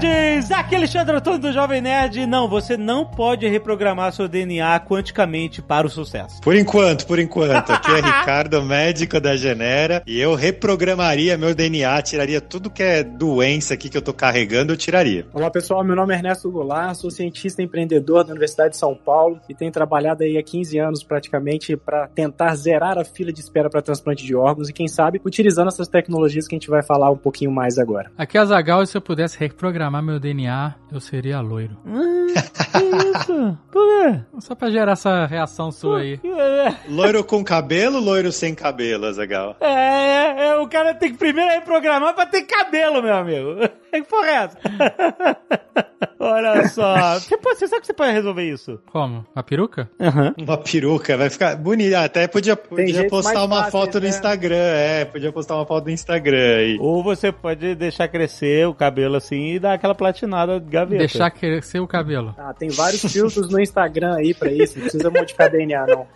Nerds! Aqui é Alexandre Antônio do Jovem Nerd. Não, você não pode reprogramar seu DNA quanticamente para o sucesso. Por enquanto, por enquanto. Aqui é Ricardo, médico da Genera, e eu reprogramaria meu DNA, tiraria tudo que é doença aqui que eu tô carregando, eu tiraria. Olá pessoal, meu nome é Ernesto Goulart, sou cientista empreendedor da Universidade de São Paulo e tenho trabalhado aí há 15 anos praticamente para tentar zerar a fila de espera para transplante de órgãos e quem sabe utilizando essas tecnologias que a gente vai falar um pouquinho mais agora. Aqui é Azagal e se eu pudesse reprogramar meu DNA, eu seria loiro. que isso? Por quê? Só pra gerar essa reação sua aí. Loiro com cabelo, loiro sem cabelo, Azagal? É, é, é, o cara tem que primeiro reprogramar pra ter cabelo, meu amigo. Que porra é essa? Olha só. Você, pode, você sabe que você pode resolver isso? Como? A peruca? Aham. Uma peruca, vai ficar bonito. Até podia, podia postar uma fáceis, foto no né? Instagram, é, podia postar uma foto no Instagram aí. Ou você pode deixar crescer o cabelo assim e dar aquela platinada de gaveta. Deixar crescer o cabelo. Ah, tem vários filtros no Instagram aí para isso, não precisa modificar DNA não.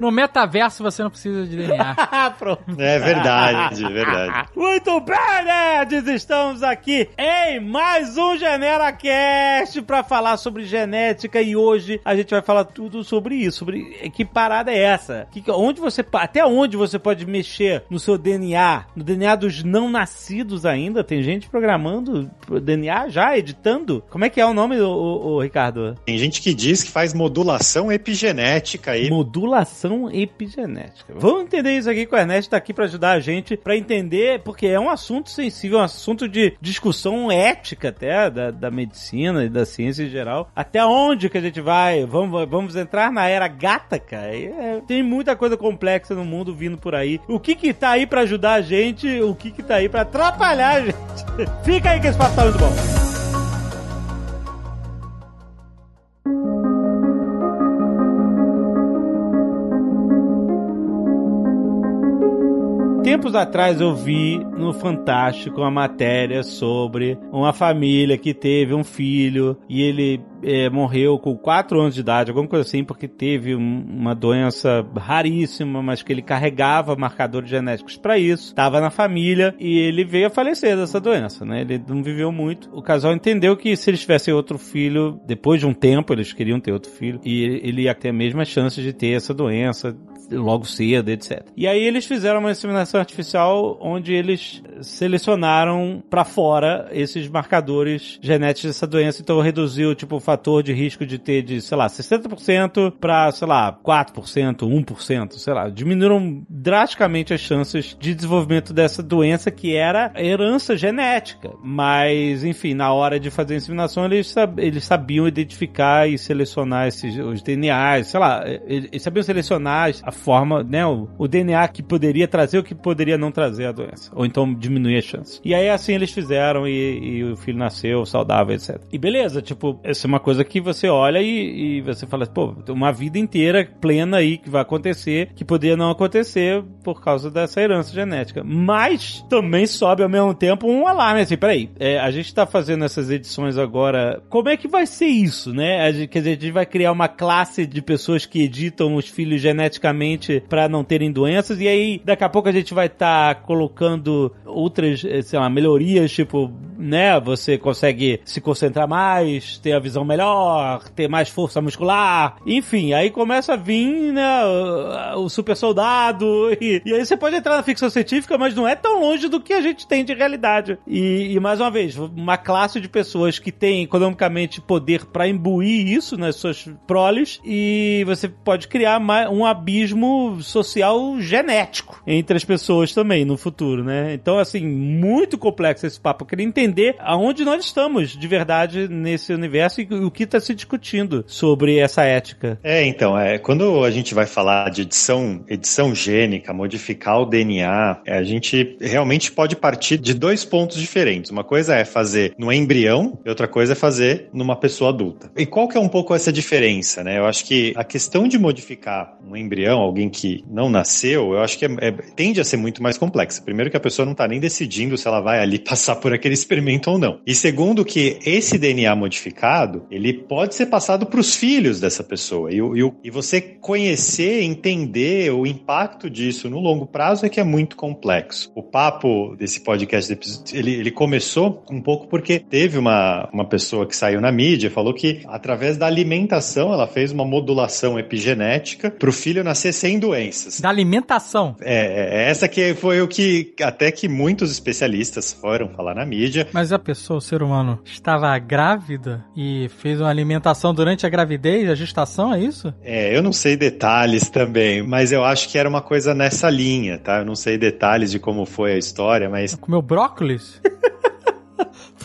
No metaverso você não precisa de DNA. Ah, pronto. É verdade, verdade. Muito bem, nerds! Estamos aqui em mais um GeneraCast para falar sobre genética e hoje a gente vai falar tudo sobre isso, sobre que parada é essa? Que, onde você, até onde você pode mexer no seu DNA, no DNA dos não nascidos ainda? Tem gente programando pro DNA já, editando? Como é que é o nome, o, Ricardo? Tem gente que diz que faz modulação epigenética aí. Modulação epigenética. Vamos entender isso aqui que o Ernesto tá aqui para ajudar a gente para entender, porque é um assunto sensível, um assunto de discussão ética até da, da medicina e da ciência em geral. Até onde que a gente vai? Vamos, vamos entrar na era gataca? É, tem muita coisa complexa no mundo vindo por aí. O que que tá aí para ajudar a gente? O que que tá aí para atrapalhar a gente? Fica aí que esse papo tá muito bom. Tempos atrás eu vi no Fantástico uma matéria sobre uma família que teve um filho e ele é, morreu com 4 anos de idade, alguma coisa assim, porque teve um- uma doença raríssima, mas que ele carregava marcadores genéticos para isso, estava na família e ele veio a falecer dessa doença, né? Ele não viveu muito. O casal entendeu que se eles tivessem outro filho, depois de um tempo eles queriam ter outro filho e ele ia ter a mesma chance de ter essa doença logo cedo, etc. E aí eles fizeram uma inseminação artificial onde eles selecionaram pra fora esses marcadores genéticos dessa doença, então reduziu tipo o fator de risco de ter de, sei lá, 60% pra, sei lá, 4%, 1%, sei lá, diminuíram drasticamente as chances de desenvolvimento dessa doença que era herança genética. Mas, enfim, na hora de fazer a inseminação, eles, sab- eles sabiam identificar e selecionar esses, os DNAs, sei lá, eles sabiam selecionar a forma, né, o, o DNA que poderia trazer ou que poderia não trazer a doença, ou então diminuir as chances. E aí assim eles fizeram e, e o filho nasceu saudável, etc. E beleza, tipo, essa é uma coisa que você olha e, e você fala, pô, uma vida inteira plena aí que vai acontecer, que poderia não acontecer por causa dessa herança genética. Mas também sobe ao mesmo tempo um alarme, assim, peraí, é, a gente tá fazendo essas edições agora, como é que vai ser isso, né? A gente- quer dizer, a gente vai criar uma classe de pessoas que editam os filhos geneticamente para não terem doenças, e aí daqui a pouco a gente vai estar colocando outras, eh, sei lá, melhorias, tipo, né? Você consegue se concentrar mais, ter a visão melhor, ter mais força muscular, enfim, aí começa a vir, né, o, super soldado, e, e aí você pode entrar na ficção científica, mas não é tão longe do que a gente tem de realidade. E, e mais uma vez, uma classe de pessoas que tem economicamente poder para imbuir isso nas suas proles, e você pode criar um abismo social genético entre as pessoas também no futuro, né? Então, assim, muito complexo esse papo. Eu queria entender aonde nós estamos de verdade nesse universo e o que está se discutindo sobre essa ética. É, então, é, quando a gente vai falar de edição, edição gênica, modificar o DNA, é, a gente realmente pode partir de dois pontos diferentes. Uma coisa é fazer no embrião e outra coisa é fazer numa pessoa adulta. E qual que é um pouco essa diferença, né? Eu acho que a questão de modificar um embrião embrião, alguém que não nasceu, eu acho que é, é, tende a ser muito mais complexa. Primeiro que a pessoa não está nem decidindo se ela vai ali passar por aquele experimento ou não. E segundo que esse DNA modificado, ele pode ser passado para os filhos dessa pessoa. E, e, e você conhecer, entender o impacto disso no longo prazo é que é muito complexo. O papo desse podcast, ele, ele começou um pouco porque teve uma, uma pessoa que saiu na mídia, falou que através da alimentação ela fez uma modulação epigenética para o filho nascer sem doenças. Da alimentação? É, é, essa que foi o que até que muitos especialistas foram falar na mídia. Mas a pessoa, o ser humano, estava grávida e fez uma alimentação durante a gravidez, a gestação, é isso? É, eu não sei detalhes também, mas eu acho que era uma coisa nessa linha, tá? Eu não sei detalhes de como foi a história, mas. Comeu brócolis?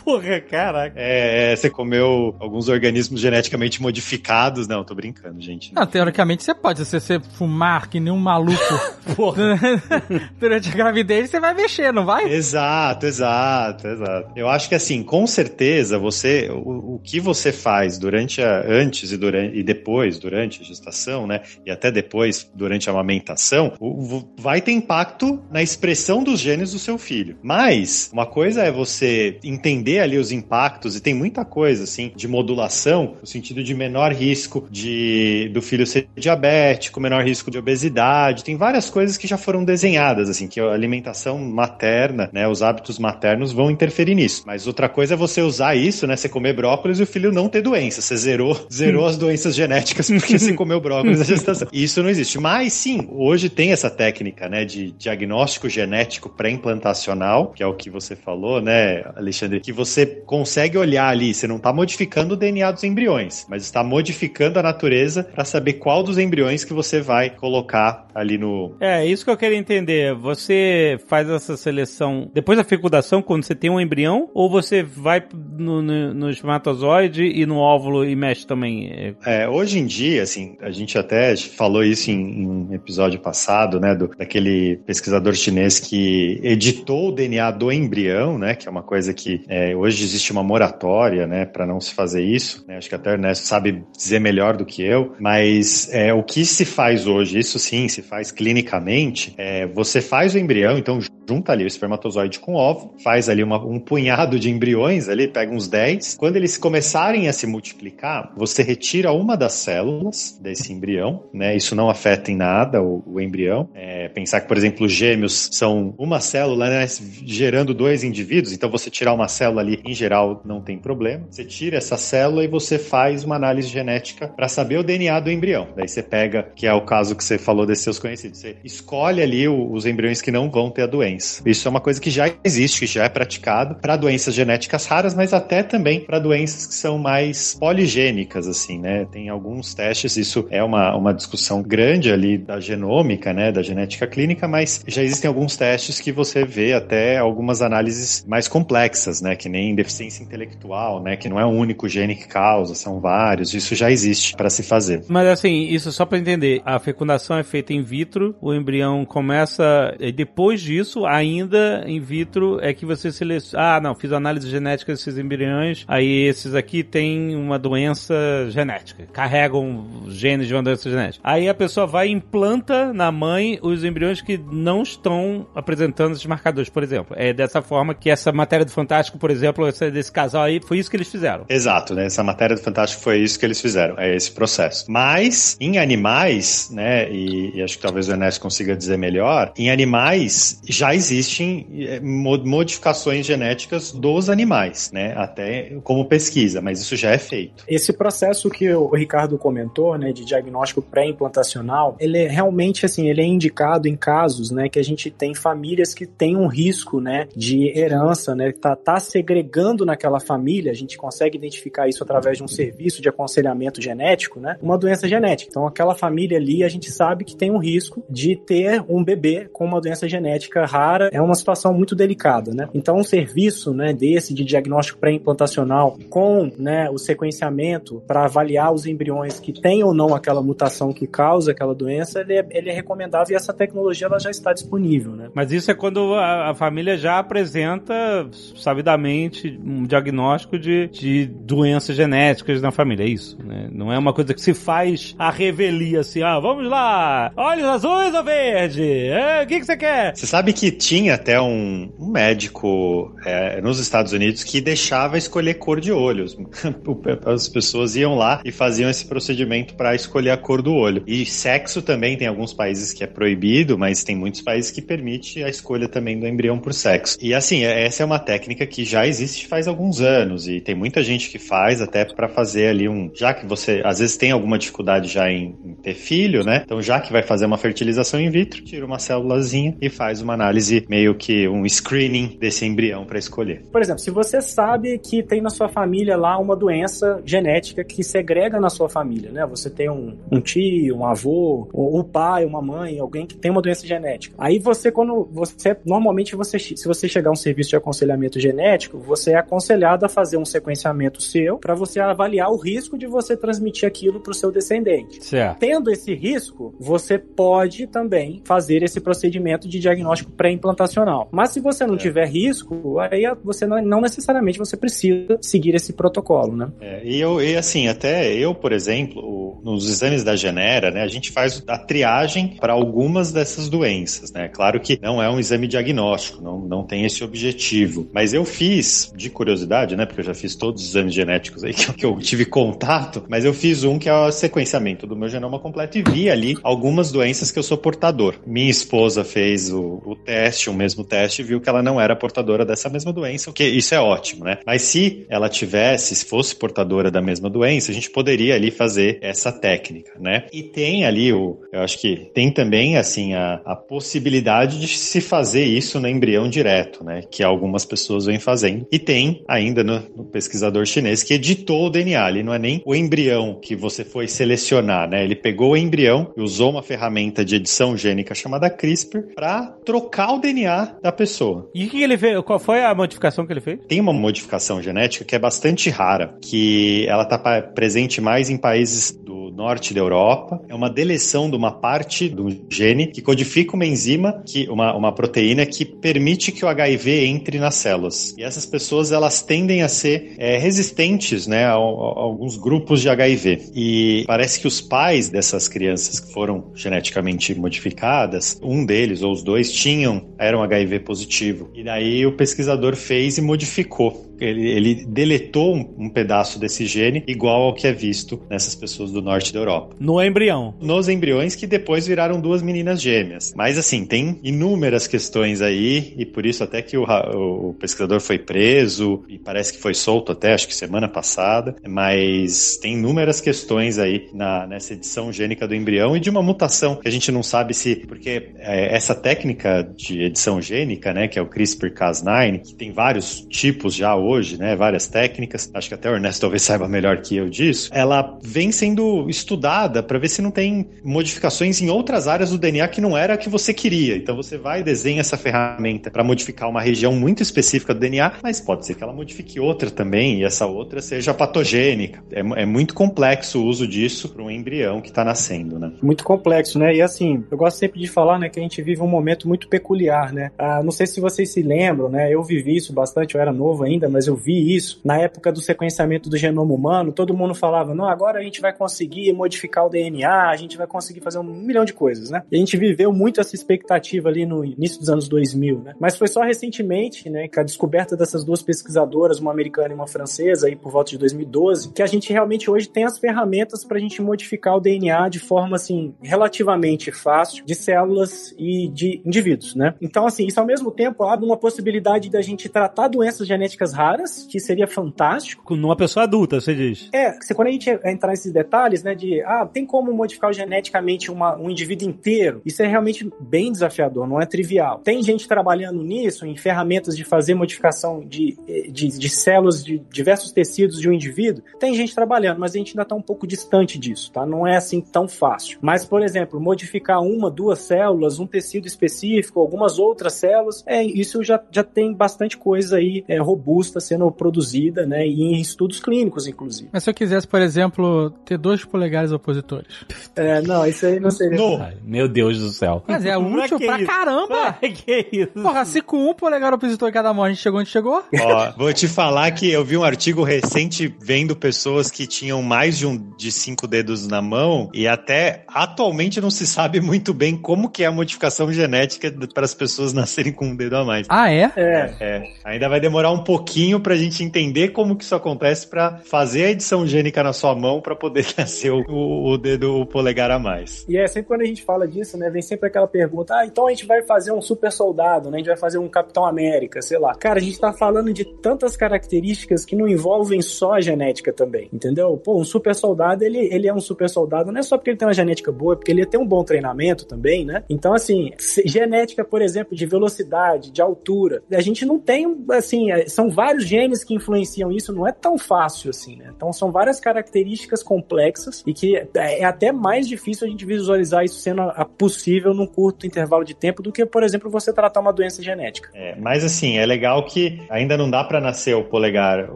Porra, caraca. É, é, você comeu alguns organismos geneticamente modificados. Não, tô brincando, gente. Não, teoricamente você pode. Se você fumar que nem um maluco durante a gravidez, você vai mexer, não vai? Exato, exato, exato. Eu acho que assim, com certeza, você. O, o que você faz durante a. antes e, durante, e depois, durante a gestação, né? E até depois, durante a amamentação, o, vai ter impacto na expressão dos genes do seu filho. Mas, uma coisa é você entender ali os impactos, e tem muita coisa, assim, de modulação, no sentido de menor risco de do filho ser diabético, menor risco de obesidade, tem várias coisas que já foram desenhadas, assim, que a alimentação materna, né, os hábitos maternos vão interferir nisso. Mas outra coisa é você usar isso, né, você comer brócolis e o filho não ter doença, você zerou, zerou as doenças genéticas porque você comeu brócolis na gestação. Isso não existe. Mas sim, hoje tem essa técnica, né, de diagnóstico genético pré-implantacional, que é o que você falou, né, Alexandre, que você consegue olhar ali, você não está modificando o DNA dos embriões, mas está modificando a natureza para saber qual dos embriões que você vai colocar ali no. É, isso que eu quero entender. Você faz essa seleção depois da fecundação, quando você tem um embrião, ou você vai no, no, no espermatozoide e no óvulo e mexe também? É, hoje em dia, assim, a gente até falou isso em, em um episódio passado, né, do, daquele pesquisador chinês que editou o DNA do embrião, né, que é uma coisa que é, hoje existe uma moratória, né, para não se fazer isso. Né? Acho que até o Ernesto sabe dizer melhor do que eu, mas é, o que se faz hoje, isso sim, se faz clinicamente, é, você faz o embrião, então junta ali o espermatozoide com o óvulo, faz ali uma, um punhado de embriões ali, pega uns 10. Quando eles começarem a se multiplicar, você retira uma das células desse embrião, né? Isso não afeta em nada o, o embrião. É, pensar que, por exemplo, os gêmeos são uma célula, né, gerando dois indivíduos, então você tirar uma célula ali, em geral, não tem problema. Você tira essa célula e você faz uma análise genética para saber o DNA do embrião. Daí você pega, que é o caso que você falou desses seus conhecidos, você escolhe ali os embriões que não vão ter a doença. Isso é uma coisa que já existe, que já é praticado para doenças genéticas raras, mas até também para doenças que são mais poligênicas, assim, né? Tem alguns testes, isso é uma, uma discussão grande ali da genômica, né, da genética clínica, mas já existem alguns testes que você vê até algumas análises mais complexas, né, que nem deficiência intelectual, né, que não é um único gene que causa, são vários, isso já existe para se fazer. Mas assim, isso só para entender, a fecundação é feita in vitro, o embrião começa, depois disso, ainda in vitro é que você seleciona. Ah, não, fiz análise genética desses embriões, aí esses aqui têm uma doença genética, carregam genes de uma doença genética. Aí a pessoa vai e implanta na mãe os embriões que não estão apresentando esses marcadores, por exemplo. É dessa forma que essa matéria do Fantástico, por exemplo, essa desse casal aí, foi isso que eles fizeram. Exato, né? Essa matéria do Fantástico foi isso que eles fizeram, é esse processo. Mas, em animais, né, e, e acho que talvez o Ernesto consiga dizer melhor, em animais já existem eh, modificações genéticas dos animais, né? Até como pesquisa, mas isso já é feito. Esse processo que o Ricardo comentou, né, de diagnóstico pré-implantacional, ele é realmente assim, ele é indicado em casos, né, que a gente tem famílias que têm um risco, né, de herança, né, tá, tá segregando naquela família, a gente consegue identificar isso através de um serviço de aconselhamento genético, né, uma doença genética. Então, aquela família ali, a gente sabe que tem um risco de ter um bebê com uma doença genética rara é uma situação muito delicada, né? Então, um serviço, né, desse de diagnóstico pré-implantacional com, né, o sequenciamento para avaliar os embriões que têm ou não aquela mutação que causa aquela doença, ele é, ele é recomendável e essa tecnologia ela já está disponível, né? Mas isso é quando a, a família já apresenta sabidamente realmente um diagnóstico de, de doenças genéticas na família, é isso, né? Não é uma coisa que se faz a revelia assim, ah, vamos lá, olhos azuis ou verde? É, o que, que você quer? Você sabe que tinha até um, um médico é, nos Estados Unidos que deixava escolher cor de olhos. As pessoas iam lá e faziam esse procedimento para escolher a cor do olho. E sexo também tem alguns países que é proibido, mas tem muitos países que permite a escolha também do embrião por sexo. E assim, é, essa é uma técnica que já existe faz alguns anos e tem muita gente que faz até para fazer ali um, já que você às vezes tem alguma dificuldade já em, em, ter filho, né? Então já que vai fazer uma fertilização in vitro, tira uma célulazinha e faz uma análise meio que um screening desse embrião para escolher. Por exemplo, se você sabe que tem na sua família lá uma doença genética que segrega na sua família, né? Você tem um, um tio, um avô, um pai, uma mãe, alguém que tem uma doença genética. Aí você, quando você, normalmente você, se você chegar a um serviço de aconselhamento genético, você é aconselhado a fazer um sequenciamento seu para você avaliar o risco de você transmitir aquilo para o seu descendente. Certo. Tendo esse risco, você pode também fazer esse procedimento de diagnóstico pré-implantacional. Mas se você não é. tiver risco, aí você não, não, necessariamente você precisa seguir esse protocolo, né? É, e eu, e assim, até eu, por exemplo, nos exames da Genera, né, a gente faz a triagem para algumas dessas doenças, né? Claro que não é um exame diagnóstico, não, não tem esse objetivo. Mas eu fiz, de curiosidade, né? Porque eu já fiz todos os exames genéticos aí que, que eu tive contato, mas eu fiz um que é o sequenciamento do meu genoma completo e vi ali algumas doenças que eu sou portador. Minha esposa fez o, o teste, o mesmo teste, e viu que ela não era portadora dessa mesma doença, o que isso é ótimo, né? Mas se ela tivesse, se fosse portadora da mesma doença, a gente poderia ali fazer essa técnica, né? E tem ali o, eu acho que tem também assim a, a possibilidade de se fazer isso no embrião direto, né? Que algumas pessoas vêm fazendo. E tem ainda no, no pesquisador chinês que editou o DNA, ele não é nem o embrião que você foi selecionar, né? Ele pegou o embrião e usou uma ferramenta de edição gênica chamada CRISPR para trocar o DNA da pessoa. E o que ele fez? Qual foi a modificação que ele fez? Tem uma modificação genética que é bastante rara, que ela está presente mais em países do norte da Europa. É uma deleção de uma parte do gene que codifica uma enzima, que uma, uma proteína que permite que o HIV entre nas células. E essas pessoas elas tendem a ser é, resistentes, né, a, a, alguns grupos de HIV. E parece que os pais dessas crianças que foram geneticamente modificadas, um deles ou os dois tinham eram HIV positivo. E daí o pesquisador fez e modificou ele, ele deletou um, um, pedaço desse gene igual ao que é visto nessas pessoas do norte da Europa. No embrião. Nos embriões que depois viraram duas meninas gêmeas. Mas assim, tem inúmeras questões aí, e por isso até que o, o pesquisador foi preso e parece que foi solto até, acho que semana passada. Mas tem inúmeras questões aí na, nessa edição gênica do embrião e de uma mutação que a gente não sabe se. Porque é, essa técnica de edição gênica, né, que é o CRISPR-Cas9, que tem vários tipos já hoje hoje, né, várias técnicas, acho que até o Ernesto talvez saiba melhor que eu disso, ela vem sendo estudada para ver se não tem modificações em outras áreas do DNA que não era a que você queria. Então você vai e desenha essa ferramenta para modificar uma região muito específica do DNA, mas pode ser que ela modifique outra também e essa outra seja patogênica. É, é muito complexo o uso disso para um embrião que está nascendo, né? Muito complexo, né? E assim, eu gosto sempre de falar, né, que a gente vive um momento muito peculiar, né? Ah, não sei se vocês se lembram, né? Eu vivi isso bastante, eu era novo ainda, mas mas eu vi isso na época do sequenciamento do genoma humano. Todo mundo falava: não, agora a gente vai conseguir modificar o DNA, a gente vai conseguir fazer um milhão de coisas, né? E a gente viveu muito essa expectativa ali no início dos anos 2000, né? Mas foi só recentemente, né, com a descoberta dessas duas pesquisadoras, uma americana e uma francesa, aí por volta de 2012, que a gente realmente hoje tem as ferramentas para a gente modificar o DNA de forma assim relativamente fácil de células e de indivíduos, né? Então, assim, isso ao mesmo tempo abre uma possibilidade da gente tratar doenças genéticas raras raras, que seria fantástico. Numa pessoa adulta, você diz. É, quando a gente entrar nesses detalhes, né, de, ah, tem como modificar geneticamente uma, um indivíduo inteiro? Isso é realmente bem desafiador, não é trivial. Tem gente trabalhando nisso, em ferramentas de fazer modificação de, de, de células de diversos tecidos de um indivíduo? Tem gente trabalhando, mas a gente ainda está um pouco distante disso, tá? Não é assim tão fácil. Mas, por exemplo, modificar uma, duas células, um tecido específico, algumas outras células, é, isso já, já tem bastante coisa aí é, robusta está sendo produzida, né, e em estudos clínicos, inclusive. Mas se eu quisesse, por exemplo, ter dois polegares opositores. É, não, isso aí não seria. No. Meu Deus do céu. Mas é útil que pra isso? caramba! que isso? Porra, se com um polegar opositor em cada mão a gente chegou onde chegou, Ó, vou te falar que eu vi um artigo recente vendo pessoas que tinham mais de um de cinco dedos na mão e até atualmente não se sabe muito bem como que é a modificação genética para as pessoas nascerem com um dedo a mais. ah, é? É, É, ainda vai demorar um pouquinho pra gente entender como que isso acontece pra fazer a edição gênica na sua mão pra poder nascer o, o, dedo, o polegar a mais. E é sempre quando a gente fala disso, né? Vem sempre aquela pergunta: ah, então a gente vai fazer um super soldado, né? A gente vai fazer um Capitão América, sei lá. Cara, a gente tá falando de tantas características que não envolvem só a genética também, entendeu? Pô, um super soldado, ele, ele é um super soldado não é só porque ele tem uma genética boa, é porque ele tem um bom treinamento também, né? Então, assim, genética, por exemplo, de velocidade, de altura, a gente não tem, assim, é, são vários genes que influenciam isso, não é tão fácil assim, né? Então, são várias características complexas e que é é até mais difícil a gente visualizar isso sendo a- possível num curto intervalo de tempo do que, por exemplo, você tratar uma doença genética. É, mas assim, é legal que ainda não dá pra nascer o polegar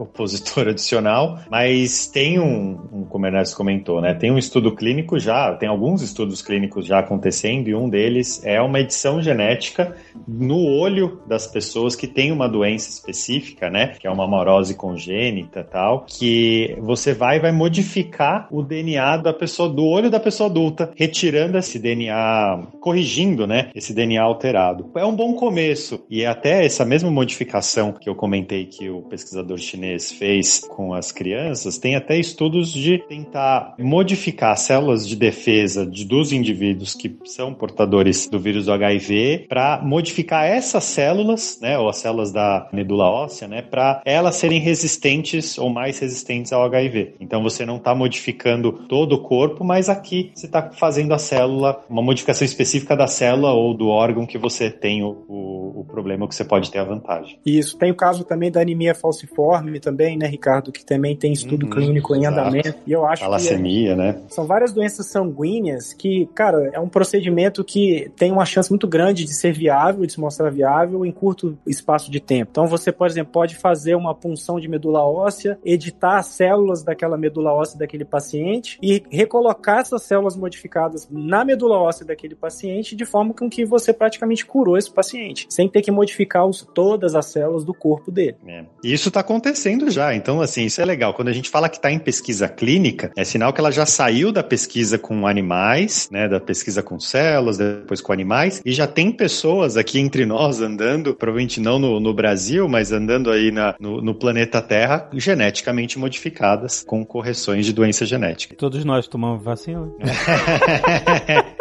opositor adicional, mas tem um, um como o Ernesto comentou, né? Tem um estudo clínico já, tem alguns estudos clínicos já acontecendo, e um deles é uma edição genética no olho das pessoas que têm uma doença específica, né? Que é uma morose congênita tal, que você vai vai modificar o DNA da pessoa, do olho da pessoa adulta, retirando esse DNA, corrigindo, né? Esse DNA alterado. É um bom começo. E até essa mesma modificação que eu comentei que o pesquisador chinês fez com as crianças, tem até estudos de tentar modificar células de defesa de, dos indivíduos que são portadores do vírus do HIV para modificar essas células, né, ou as células da medula óssea, né, para elas serem resistentes ou mais resistentes ao HIV. Então você não está modificando todo o corpo, mas aqui você está fazendo a célula, uma modificação específica da célula ou do órgão que você tem o, o, o problema que você pode ter a vantagem. Isso. Tem o caso também da anemia falciforme também, né, Ricardo, que também tem estudo Uhum, clínico em exato. andamento. E eu acho que é né? São várias doenças sanguíneas que, cara, é um procedimento que tem uma chance muito grande de ser viável, de se mostrar viável em curto espaço de tempo. Então você, por exemplo, pode fazer uma punção de medula óssea, editar as células daquela medula óssea daquele paciente e recolocar essas células modificadas na medula óssea daquele paciente de forma com que você praticamente curou esse paciente, sem ter que modificar os- todas as células do corpo dele. É. Isso está acontecendo já. Então, assim, isso é legal. Quando a gente fala que está em pesquisa clínica, é sinal que ela já saiu da pesquisa com animais, né? Da pesquisa com células, depois com animais, e já tem pessoas aqui entre nós andando, provavelmente não no, no Brasil, mas andando aí na, no, no planeta Terra, geneticamente modificadas, com correções de doença genética. Todos nós tomamos vacina.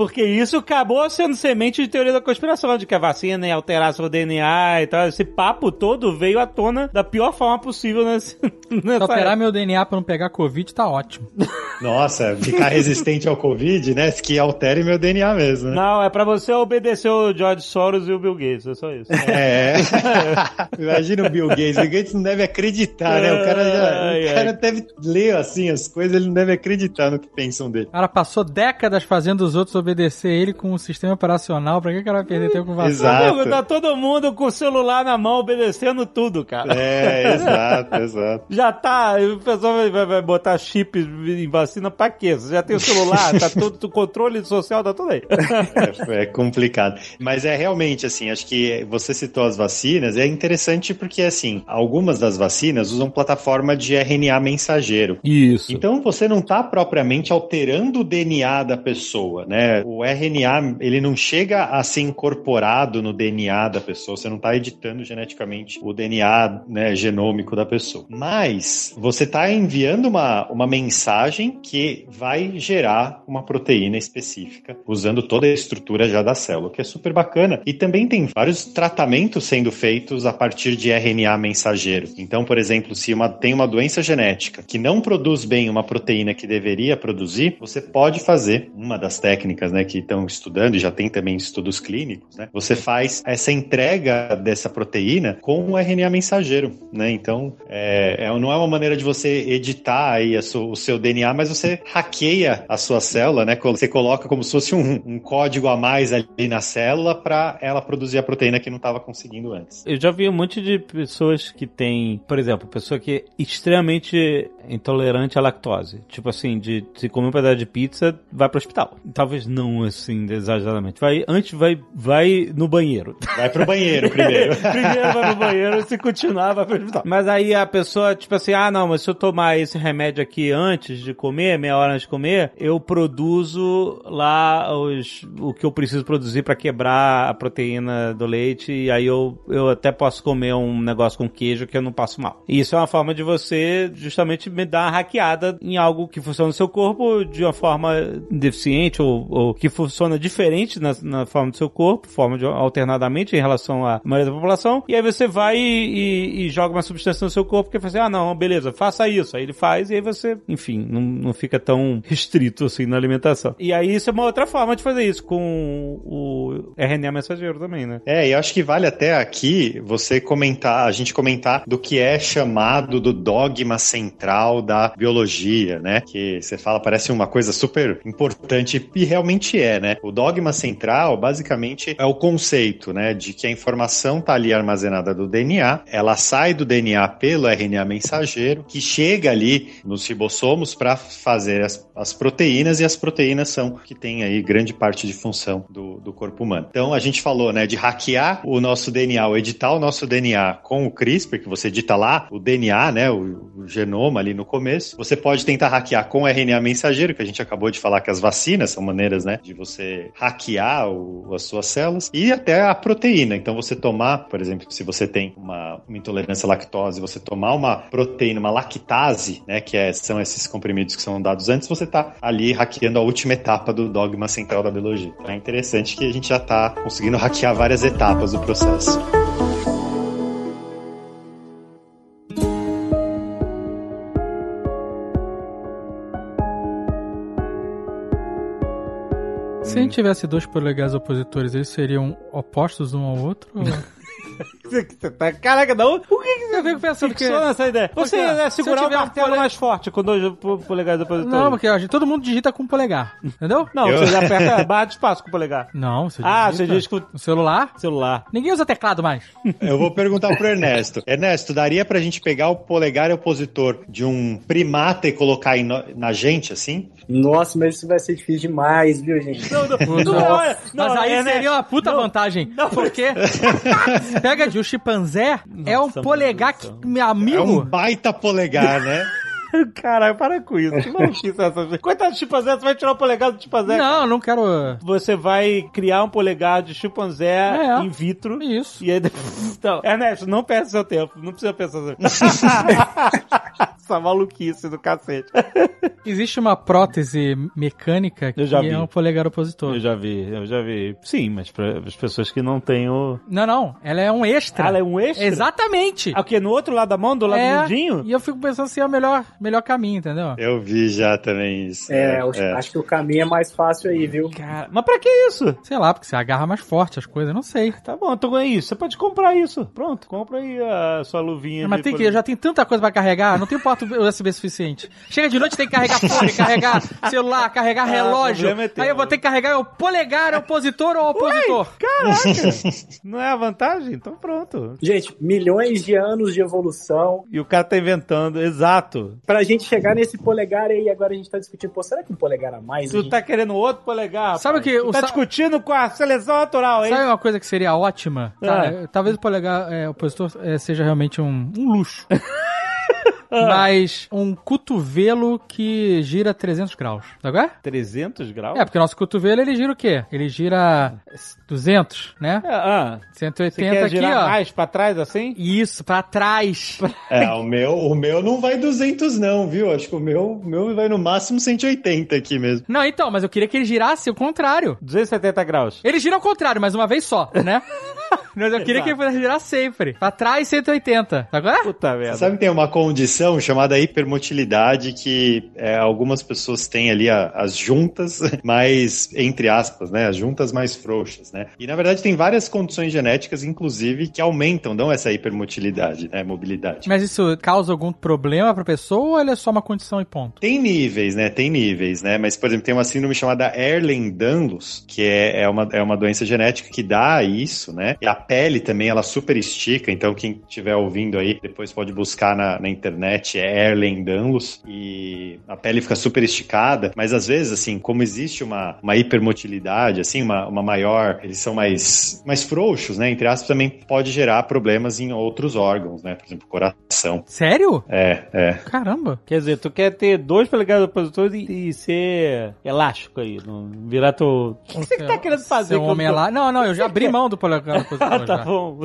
Porque isso acabou sendo semente de teoria da conspiração, de que a vacina ia alterar seu DNA e tal. Esse papo todo veio à tona da pior forma possível nesse, Se nessa alterar meu DNA pra não pegar Covid, tá ótimo. Nossa, ficar resistente ao Covid, né? Que altere meu DNA mesmo, né? Não, é pra você obedecer o George Soros e o Bill Gates, é só isso. É. Imagina o Bill Gates. O Bill Gates não deve acreditar, né? O cara, já, Ai, o cara ai. deve ler assim as coisas, ele não deve acreditar no que pensam dele. O cara passou décadas fazendo os outros obedecer ele com um sistema operacional. Pra que o cara vai perder tempo com vacina? Exato. Amigo, tá todo mundo com o celular na mão obedecendo tudo, cara. É, exato, exato. Já tá, o pessoal vai, vai- vai botar chip em vacina pra quê? Você já tem o celular, tá tudo, o controle social tá tudo aí. É, é complicado. Mas é realmente assim, acho que você citou as vacinas, é interessante porque assim, algumas das vacinas usam plataforma de RNA mensageiro. Isso. Então você não está propriamente alterando o DNA da pessoa, né? O RNA ele não chega a ser incorporado no DNA da pessoa, você não está editando geneticamente o DNA né, genômico da pessoa. Mas você está enviando uma, uma mensagem que vai gerar uma proteína específica, usando toda a estrutura já da célula, o que é super bacana. E também tem vários tratamentos sendo feitos a partir de RNA mensageiro. Então, por exemplo, se uma, tem uma doença genética que não produz bem uma proteína que deveria produzir, você pode fazer uma das técnicas né, que estão estudando, e já tem também estudos clínicos, né? Você faz essa entrega dessa proteína com o RNA mensageiro, né? Então, é, é- não é uma maneira de você editar aí a su- o seu DNA, mas você hackeia a sua célula, né? Você coloca como se fosse um, um código a mais ali na célula para ela produzir a proteína que não estava conseguindo antes. Eu já vi um monte de pessoas que têm, por exemplo, pessoa que é extremamente intolerante à lactose. Tipo assim, de se comer um pedaço de pizza, vai pro hospital. Talvez não assim, exageradamente. Vai, antes vai, vai no banheiro. Vai pro banheiro primeiro. Primeiro vai no banheiro, se continuar, vai pro hospital. Mas aí a pessoa, tipo assim, ah, não, mas se eu tomar esse remédio aqui antes de comer, meia hora antes de comer, eu produzo lá os, o que eu preciso produzir para quebrar a proteína do leite e aí eu, eu até posso comer um negócio com queijo que eu não passo mal. E isso é uma forma de você justamente me dar uma hackeada em algo que funciona no seu corpo de uma forma deficiente ou, ou que funciona diferente na, na, forma do seu corpo, forma de, alternadamente em relação à maioria da população. E aí você vai e, e, e joga uma substância no seu corpo que faz assim, ah não, beleza, faça isso. Aí ele faz e aí você, enfim, não, não fica tão restrito assim na alimentação. E aí isso é uma outra forma de fazer isso com o RNA mensageiro também, né? É, e acho que vale até aqui você comentar, a gente comentar do que é chamado do dogma central da biologia, né? Que você fala, parece uma coisa super importante e realmente é, né? O dogma central, basicamente, é o conceito, né? De que a informação tá ali armazenada do DNA, ela sai do DNA pelo RNA mensageiro, que chega ali nos ribossomos para fazer as, as proteínas, e as proteínas são que tem aí grande parte de função do, do corpo humano. Então, a gente falou, né, de hackear o nosso DNA, ou editar o nosso DNA com o CRISPR, que você edita lá o DNA, né, o, o genoma ali no começo. Você pode tentar hackear com o RNA mensageiro, que a gente acabou de falar que as vacinas são maneiras, né, de você hackear o, as suas células, e até a proteína. Então, você tomar, por exemplo, se você tem uma, uma intolerância à lactose, você tomar uma proteína, uma lactase, né, que é, são esses comprimidos que são dados antes, você está ali hackeando a última etapa do dogma central da biologia. Então, é interessante que a gente já está conseguindo hackear várias etapas do processo. Se a gente tivesse dois polegares opositores, eles seriam opostos um ao outro? ou- Caraca, não. Por que, que Eu fico pensando que. Fixou nessa ideia. Você Porque, é segurar o um martelo pole- mais forte com dois po- polegares opositores. Não, porque a gente- todo mundo digita com o polegar. Entendeu? Não, Eu- você aperta barra de espaço com o polegar. Não, você Ah, digita você diz com o o celular. celular. Ninguém usa teclado mais. Eu vou perguntar pro Ernesto. Ernesto, daria pra gente pegar o polegar opositor de um primata e colocar no- na gente, assim? Nossa, mas isso vai ser difícil demais, viu, gente? Não, não, não, olha, não, Mas aí é, né? seria uma puta Não. vantagem. Porque pega de um chimpanzé, é um Nossa, polegar que, meu meu É um amigo. baita polegar, né? Caralho, para com isso. Que maluquice é essa? Coitado do chimpanzé, você vai tirar o polegar do chimpanzé. Não, não quero. Você vai criar um polegar de chimpanzé É. in vitro. Isso. E aí depois... Então, Ernesto, não perde seu tempo. Não precisa pensar assim. Essa maluquice do cacete. Existe uma prótese mecânica que é um polegar opositor. Eu já vi, eu já vi. Sim, mas para as pessoas que não têm o... Não, não. Ela é um extra. Ela é um extra? Exatamente. Ah, o quê? No outro lado da mão, do lado é, do dedinho? E eu fico pensando se é o melhor, melhor caminho, entendeu? Eu vi já também isso. É, eu acho que o caminho é mais fácil aí, viu? Cara, mas pra que isso? Sei lá, porque você agarra mais forte as coisas, não sei. Tá bom, então é isso. Você pode comprar isso. Pronto, compra aí a sua luvinha. Mas de tem que, pole- já tem tanta coisa pra carregar, não tem porta USB suficiente. Chega de noite, tem que carregar fone, carregar celular, carregar Ah, relógio. é teu. Aí eu vou ter que carregar o polegar, é opositor ou opositor? Caraca! não é a vantagem? Então pronto. Gente, milhões de anos de evolução E o cara tá inventando, exato. Pra gente chegar nesse polegar aí. Agora a gente tá discutindo, pô, será que um polegar a mais? Tu gente- tá querendo outro polegar? Sabe rapaz? que Tu o tá sa- discutindo com a seleção natural, hein? Sabe uma coisa que seria ótima? Tá, Ah. Talvez o polegar é, opositor é, seja realmente um, um luxo. Ah. Mas um cotovelo que gira 300 graus. Qual é? 300 graus? É, porque o nosso cotovelo ele gira o quê? Ele gira 200, né? É, ah, você 180 quer aqui, girar ó. mais pra trás assim? Isso, pra trás. É, o meu, o meu não vai 200 não, viu? Acho que o meu, o meu vai no máximo 180 aqui mesmo. Não, então, mas eu queria que ele girasse o contrário. 270 graus. Ele gira ao contrário, mas uma vez só, né? mas eu queria que ele pudesse girar sempre. Pra trás, 180. Agora? Puta merda. Sabe que tem uma condição condição chamada hipermotilidade que é, algumas pessoas têm ali a, as juntas mais, entre aspas, né? As juntas mais frouxas, né? E na verdade tem várias condições genéticas, inclusive, que aumentam, não essa hipermotilidade, né? Mobilidade. Mas isso causa algum problema pra pessoa ou é só uma condição e ponto? Tem níveis, né? Tem níveis, né? Mas, por exemplo, tem uma síndrome chamada Erlen-Danlos, que é, é, uma, é uma doença genética que dá isso, né? E a pele também, ela super estica, então quem estiver ouvindo aí, depois pode buscar na, na internet, é Erlen-Danlos, e a pele fica super esticada, mas às vezes, assim, como existe uma, uma hipermotilidade, assim, uma, uma maior, eles são mais, mais frouxos, né? Entre aspas, também pode gerar problemas em outros órgãos, né? Por exemplo, coração. Sério? É, é. Caramba. Quer dizer, tu quer ter dois polegares opositores e, e ser elástico aí, não virar teu... O que você que tá querendo fazer? Um homem lá. Não, não, eu já abri mão do polegar opositor Ah, tá já. bom.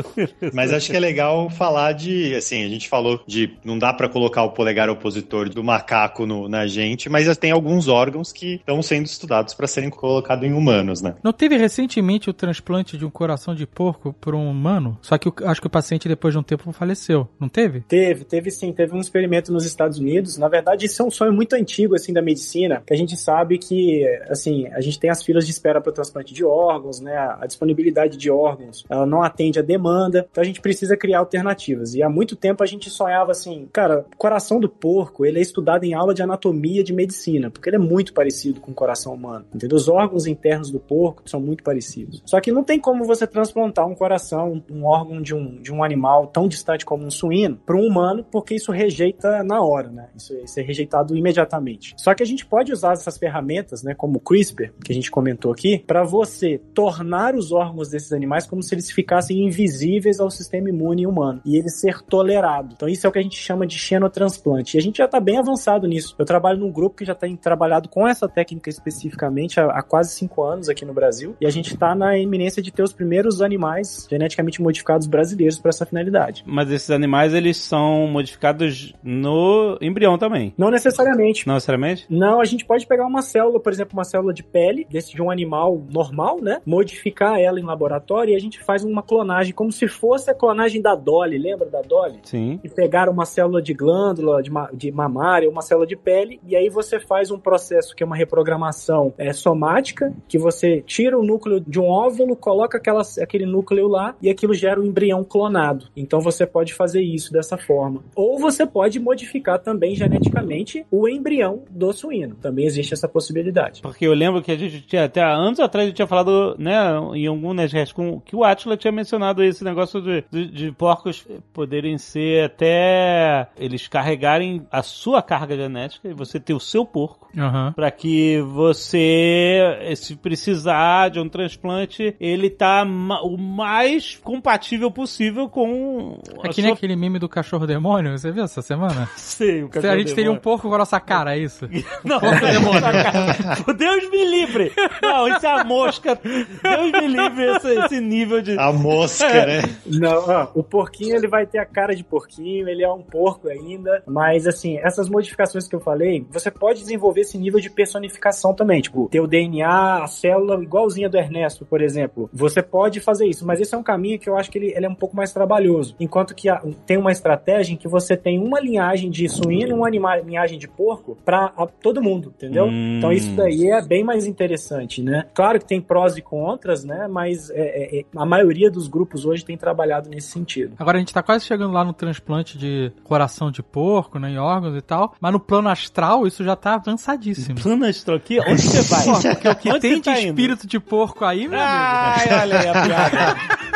Mas acho que é legal falar de, assim, a gente falou de não dá pra colocar o polegar opositor do macaco no- na gente, mas já tem alguns órgãos que estão sendo estudados para serem colocados em humanos, né? Não teve recentemente o transplante de um coração de porco por um humano? Só que o- acho que o paciente depois de um tempo faleceu. Não teve? Teve, teve sim, teve um experimento nos Estados Unidos. Na verdade, isso é um sonho muito antigo assim da medicina, que a gente sabe que assim, a gente tem as filas de espera para o transplante de órgãos, né? A disponibilidade de órgãos, ela não atende a demanda, então a gente precisa criar alternativas. E há muito tempo a gente sonhava assim, cara, coração do porco, ele é estudado em aula de anatomia de medicina, porque ele é muito parecido com o coração humano, entendeu? Os órgãos internos do porco são muito parecidos. Só que não tem como você transplantar um coração, um órgão de um, de um animal tão distante como um suíno para um humano, porque isso rejeita na hora, né? Isso, isso é rejeitado imediatamente. Só que a gente pode usar essas ferramentas, né, como o CRISPR, que a gente comentou aqui, para você tornar os órgãos desses animais como se eles ficassem invisíveis ao sistema imune humano e ele ser tolerado. Então isso é o que a gente chama de xenotransplante. E a gente já está bem avançado nisso. Eu trabalho num grupo que já tem trabalhado com essa técnica especificamente há, há quase cinco anos aqui no Brasil e a gente está na iminência de ter os primeiros animais geneticamente modificados brasileiros para essa finalidade. Mas esses animais, eles são modificados no embrião também. Não necessariamente. Não necessariamente? Não, a gente pode pegar uma célula, por exemplo, uma célula de pele desse de um animal normal, né? Modificar ela em laboratório e a gente faz uma clonagem como se fosse a clonagem da Dolly, lembra da Dolly? Sim. E pegaram uma célula de glândula, de, ma de mamária, uma célula de pele, e aí você faz um processo que é uma reprogramação é, somática, que você tira o núcleo de um óvulo, coloca aquela, aquele núcleo lá e aquilo gera um embrião clonado. Então você pode fazer isso dessa forma. Ou você pode modificar também geneticamente o embrião do suíno. Também existe essa possibilidade. Porque eu lembro que a gente tinha, até anos atrás, gente tinha falado, né, em algum Nerdcast, com que o Atila tinha mencionado esse negócio de, de, de porcos poderem ser até eles carregarem a sua carga genética e você ter o seu porco. Aham. Pra que você, se precisar de um transplante, ele tá ma- o mais compatível possível com É a que nem sua... aquele meme do cachorro demônio, você viu essa semana? Sei, o Se a gente teria um porco com a nossa cara, é isso? Não, Deus me livre! Não, isso é a mosca. Deus me livre esse, esse nível de. A mosca, né? Não, ó, o porquinho ele vai ter a cara de porquinho, ele é um porco ainda, mas assim, essas modificações que eu falei, você pode desenvolver esse nível de personificação também, tipo, ter o DNA, a célula igualzinha do Ernesto, por exemplo. Você pode fazer isso, mas esse é um caminho que eu acho que ele, ele é um pouco mais trabalhoso. Enquanto que a- tem uma estratégia em que você tem uma linhagem de suíno e uma anima- linhagem de porco para todo mundo, entendeu? Hum. Então isso daí é bem mais interessante, né? Claro que tem prós e contras, né? Mas é- é- é- a maioria dos grupos hoje tem trabalhado nesse sentido. Agora a gente tá quase chegando lá no transplante de coração de porco, né, em órgãos e tal, mas no plano astral isso já tá avançadíssimo. Plano astral aqui? Onde você vai? Pô, porque o que Onde tem de tá indo? espírito de porco aí, meu amigo? Ai, olha aí a piada.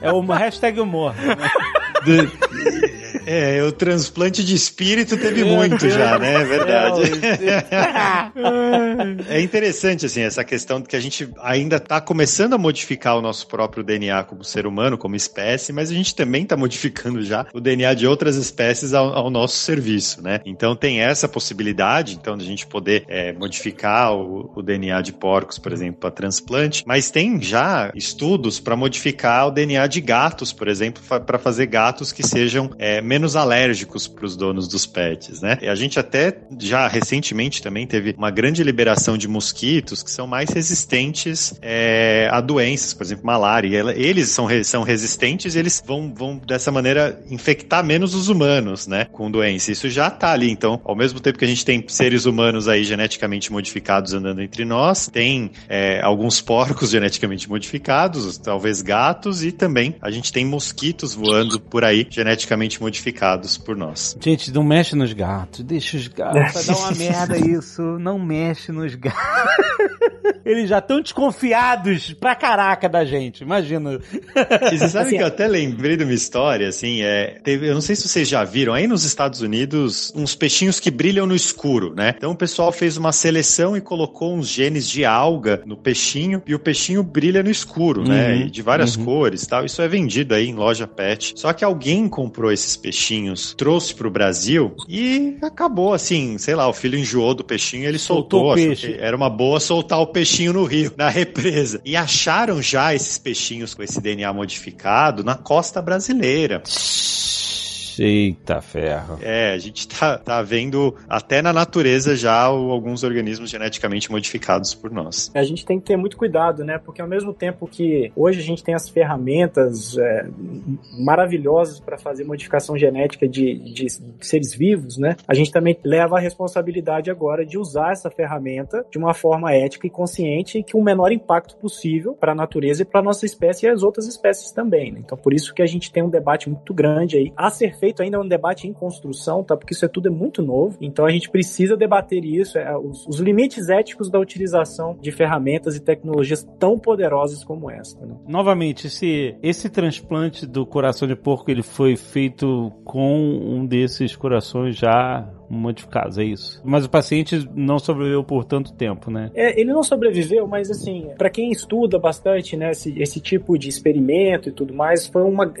É o hashtag humor. É, o transplante de espírito teve muito já, né? É verdade. É interessante, assim, essa questão de que a gente ainda está começando a modificar o nosso próprio DNA como ser humano, como espécie, mas a gente também está modificando já o DNA de outras espécies ao, ao nosso serviço, né? Então tem essa possibilidade, então, de a gente poder é, modificar o, o DNA de porcos, por exemplo, para transplante, mas tem já estudos para modificar o DNA de gatos, por exemplo, para fazer gatos que sejam é, menos alérgicos para os donos dos pets, né? E a gente até já recentemente também teve uma grande liberação de mosquitos que são mais resistentes é, a doenças, por exemplo, malária. Eles são, são resistentes e eles vão, vão, dessa maneira, infectar menos os humanos, né? Com doença. Isso já tá ali. Então, ao mesmo tempo que a gente tem seres humanos aí geneticamente modificados andando entre nós, tem é, alguns porcos geneticamente modificados, talvez gatos, e também a gente tem mosquitos voando por aí, geneticamente modificados por nós. Gente, não mexe nos gatos, deixa os gatos. Vai dar uma merda isso. Não mexe nos gatos. Eles já estão desconfiados pra caraca da gente, imagina. E você sabe assim, que eu até lembrei de uma história, assim, é, teve, eu não sei se vocês já viram, aí nos Estados Unidos, uns peixinhos que brilham no escuro, né? Então o pessoal fez uma seleção e colocou uns genes de alga no peixinho, e o peixinho brilha no escuro, né? uhum, né? E de várias uhum. cores tal. Isso é vendido aí em loja pet. Só que alguém comprou esses peixinhos, trouxe pro Brasil e acabou, assim, sei lá, o filho enjoou do peixinho, ele soltou. soltou peixe. Era uma boa soltar o peixinho no rio, na represa. E acharam já esses peixinhos com esse DNA modificado na costa brasileira. Eita ferro. É, a gente tá, tá vendo até na natureza já alguns organismos geneticamente modificados por nós. A gente tem que ter muito cuidado, né? Porque ao mesmo tempo que hoje a gente tem as ferramentas é, maravilhosas para fazer modificação genética de, de, seres vivos, né? A gente também leva a responsabilidade agora de usar essa ferramenta de uma forma ética e consciente e que o menor impacto possível para a natureza e para nossa espécie e as outras espécies também. Né? Então, por isso que a gente tem um debate muito grande aí a ser feito ainda é um debate em construção, tá? Porque isso é tudo é muito novo. Então a gente precisa debater isso, é, os, os, limites éticos da utilização de ferramentas e tecnologias tão poderosas como essa. Né? Novamente, esse, esse transplante do coração de porco ele foi feito com um desses corações já modificados, é isso. Mas o paciente não sobreviveu por tanto tempo, né? É, ele não sobreviveu, mas assim, para quem estuda bastante, né, esse, esse tipo de experimento e tudo mais, foi uma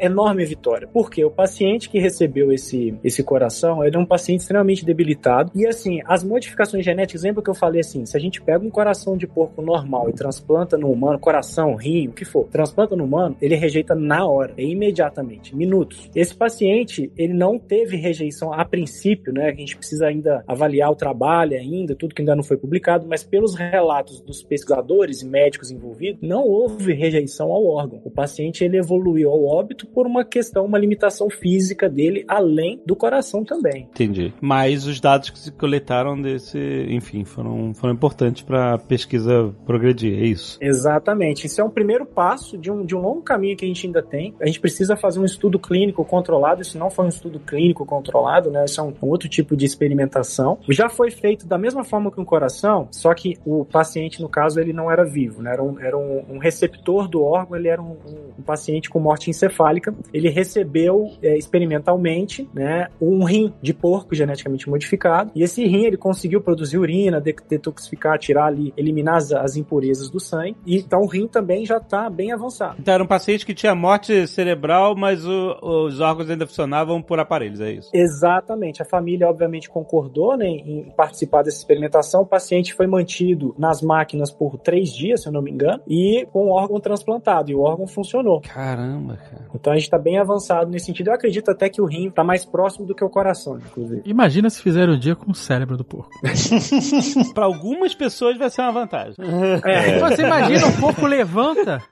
enorme vitória. Porque o paciente que recebeu esse, esse coração, ele é um paciente extremamente debilitado. E assim, as modificações genéticas, lembra que eu falei assim, se a gente pega um coração de porco normal e transplanta no humano, coração, rim, o que for, transplanta no humano, ele rejeita na hora, imediatamente, minutos. Esse paciente, ele não teve rejeição a princípio princípio, né? A gente precisa ainda avaliar o trabalho ainda, tudo que ainda não foi publicado, mas pelos relatos dos pesquisadores e médicos envolvidos, não houve rejeição ao órgão. O paciente ele evoluiu ao óbito por uma questão, uma limitação física dele, além do coração também. Entendi. Mas os dados que se coletaram desse, enfim, foram, foram importantes para a pesquisa progredir, é isso? Exatamente. Isso é um primeiro passo de um, de um longo caminho que a gente ainda tem. A gente precisa fazer um estudo clínico controlado. Isso não foi um estudo clínico controlado, né? Isso é um, um outro tipo de experimentação. Já foi feito da mesma forma que um coração, só que o paciente, no caso, ele não era vivo, né? Era um, era um, um receptor do órgão, ele era um, um, paciente com morte encefálica. Ele recebeu é, experimentalmente, né, um rim de porco geneticamente modificado, e esse rim ele conseguiu produzir urina, detoxificar, tirar ali, eliminar as, as impurezas do sangue, e então o rim também já está bem avançado. Então era um paciente que tinha morte cerebral, mas o, os órgãos ainda funcionavam por aparelhos, é isso? Exatamente. A família, obviamente, concordou né, em participar dessa experimentação. O paciente foi mantido nas máquinas por três dias, se eu não me engano, e com o órgão transplantado. E o órgão funcionou. Caramba, cara. Então a gente está bem avançado nesse sentido. Eu acredito até que o rim está mais próximo do que o coração, inclusive. Imagina se fizeram o dia com o cérebro do porco. Para algumas pessoas vai ser uma vantagem. É. Você imagina, o porco levanta.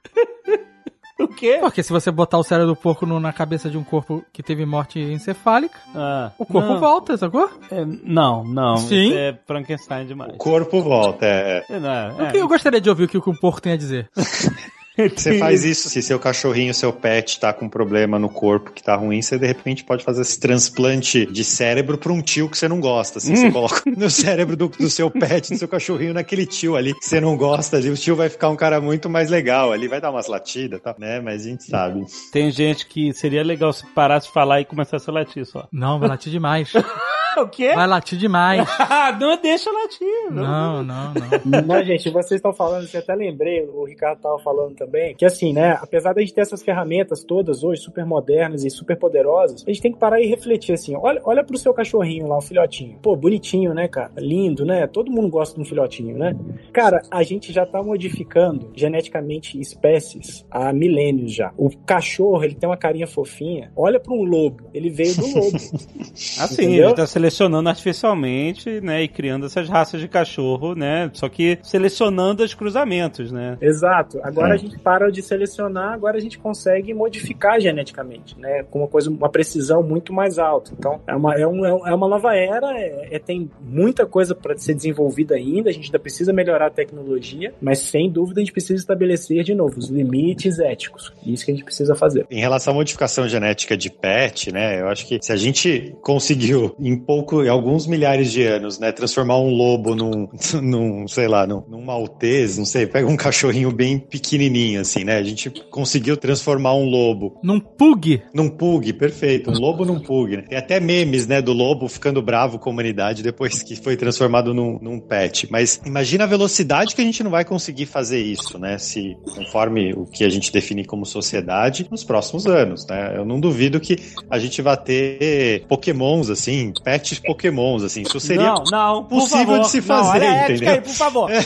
O quê? Porque se você botar o cérebro do porco no, na cabeça de um corpo que teve morte encefálica, ah, o corpo não. volta, sacou? É, não, não. Sim. é Frankenstein demais. O corpo volta, é. é, não, é. Eu gostaria de ouvir o que o porco tem a dizer. Você faz isso se seu cachorrinho, seu pet tá com problema no corpo que tá ruim, você de repente pode fazer esse transplante de cérebro pra um tio que você não gosta. Assim, hum. Você coloca no cérebro do, do, seu pet, do seu cachorrinho, naquele tio ali que você não gosta ali. O tio vai ficar um cara muito mais legal ali, vai dar umas latidas, tá? Né? Mas a gente sabe. Tem gente que seria legal se parasse de falar e começasse a latir só. Não, vai latir demais. o quê? Vai latir demais. não deixa latir. Não, não, não. Não, gente, vocês estão falando, você até lembrei, o Ricardo estava falando também, que assim, né, apesar de a gente ter essas ferramentas todas hoje, super modernas e super poderosas, a gente tem que parar e refletir assim, olha, olha pro seu cachorrinho lá, o filhotinho. Pô, bonitinho, né, cara? Lindo, né? Todo mundo gosta de um filhotinho, né? Cara, a gente já tá modificando geneticamente espécies há milênios já. O cachorro, ele tem uma carinha fofinha. Olha para um lobo, ele veio do lobo. assim, Entendeu? ele tá selecionando artificialmente, né, e criando essas raças de cachorro, né? Só que selecionando os cruzamentos, né? Exato. Agora é. a gente para de selecionar, agora a gente consegue modificar geneticamente, né? Com uma coisa, uma precisão muito mais alta. Então, é uma, é, um, é uma nova era, é, é tem muita coisa para ser desenvolvida ainda, a gente ainda precisa melhorar a tecnologia, mas sem dúvida a gente precisa estabelecer de novo os limites éticos. Isso que a gente precisa fazer. Em relação à modificação genética de pet, né? Eu acho que se a gente conseguiu pouco, em alguns milhares de anos, né, transformar um lobo num, num sei lá, num, num maltese, não sei, pega um cachorrinho bem pequenininho assim, né? A gente conseguiu transformar um lobo num pug. Num pug, perfeito. Um lobo num pug. Né? Tem até memes, né, do lobo ficando bravo com a humanidade depois que foi transformado num, num pet. Mas imagina a velocidade que a gente não vai conseguir fazer isso, né? Se conforme o que a gente definir como sociedade nos próximos anos, né? Eu não duvido que a gente vai ter pokémons, assim, pets pokémons, assim. Isso seria não, não, possível de se fazer, não, olha entendeu? Aí, por favor.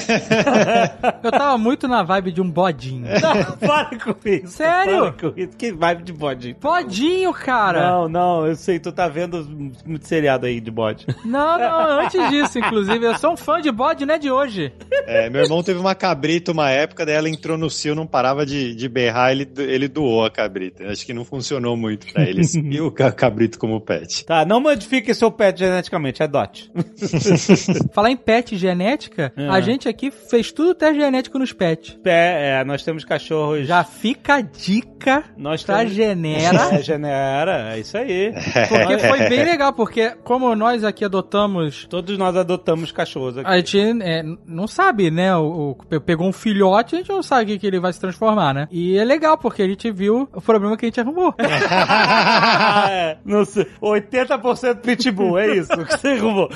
Eu tava muito na vibe de um bodinho. Não, para com isso. Sério? Com isso. Que vibe de bodinho? Bodinho, cara. Não, não, eu sei, tu tá vendo muito seriado aí de bode. Não, não, antes disso, inclusive. Eu sou um fã de bode, não é de hoje. É, meu irmão teve uma cabrita uma época, daí ela entrou no cio, não parava de, de berrar, ele, ele doou a cabrita. Acho que não funcionou muito pra ele. e o cabrito como pet. Tá, não modifique seu pet geneticamente, adote. Falar em pet genética, é. a gente aqui fez tudo teste genético nos pets. É, é, nós temos cachorros. Já fica a dica nós pra temos... Genera. É, Genera, é isso aí. Porque foi bem legal, porque como nós aqui adotamos. Todos nós adotamos cachorros aqui. A gente é, não sabe, né? O, o, pegou um filhote, a gente não sabe o que, ele vai se transformar, né? E é legal, porque a gente viu o problema que a gente arrumou. é, não sei, 80% pitbull, é isso que você arrumou.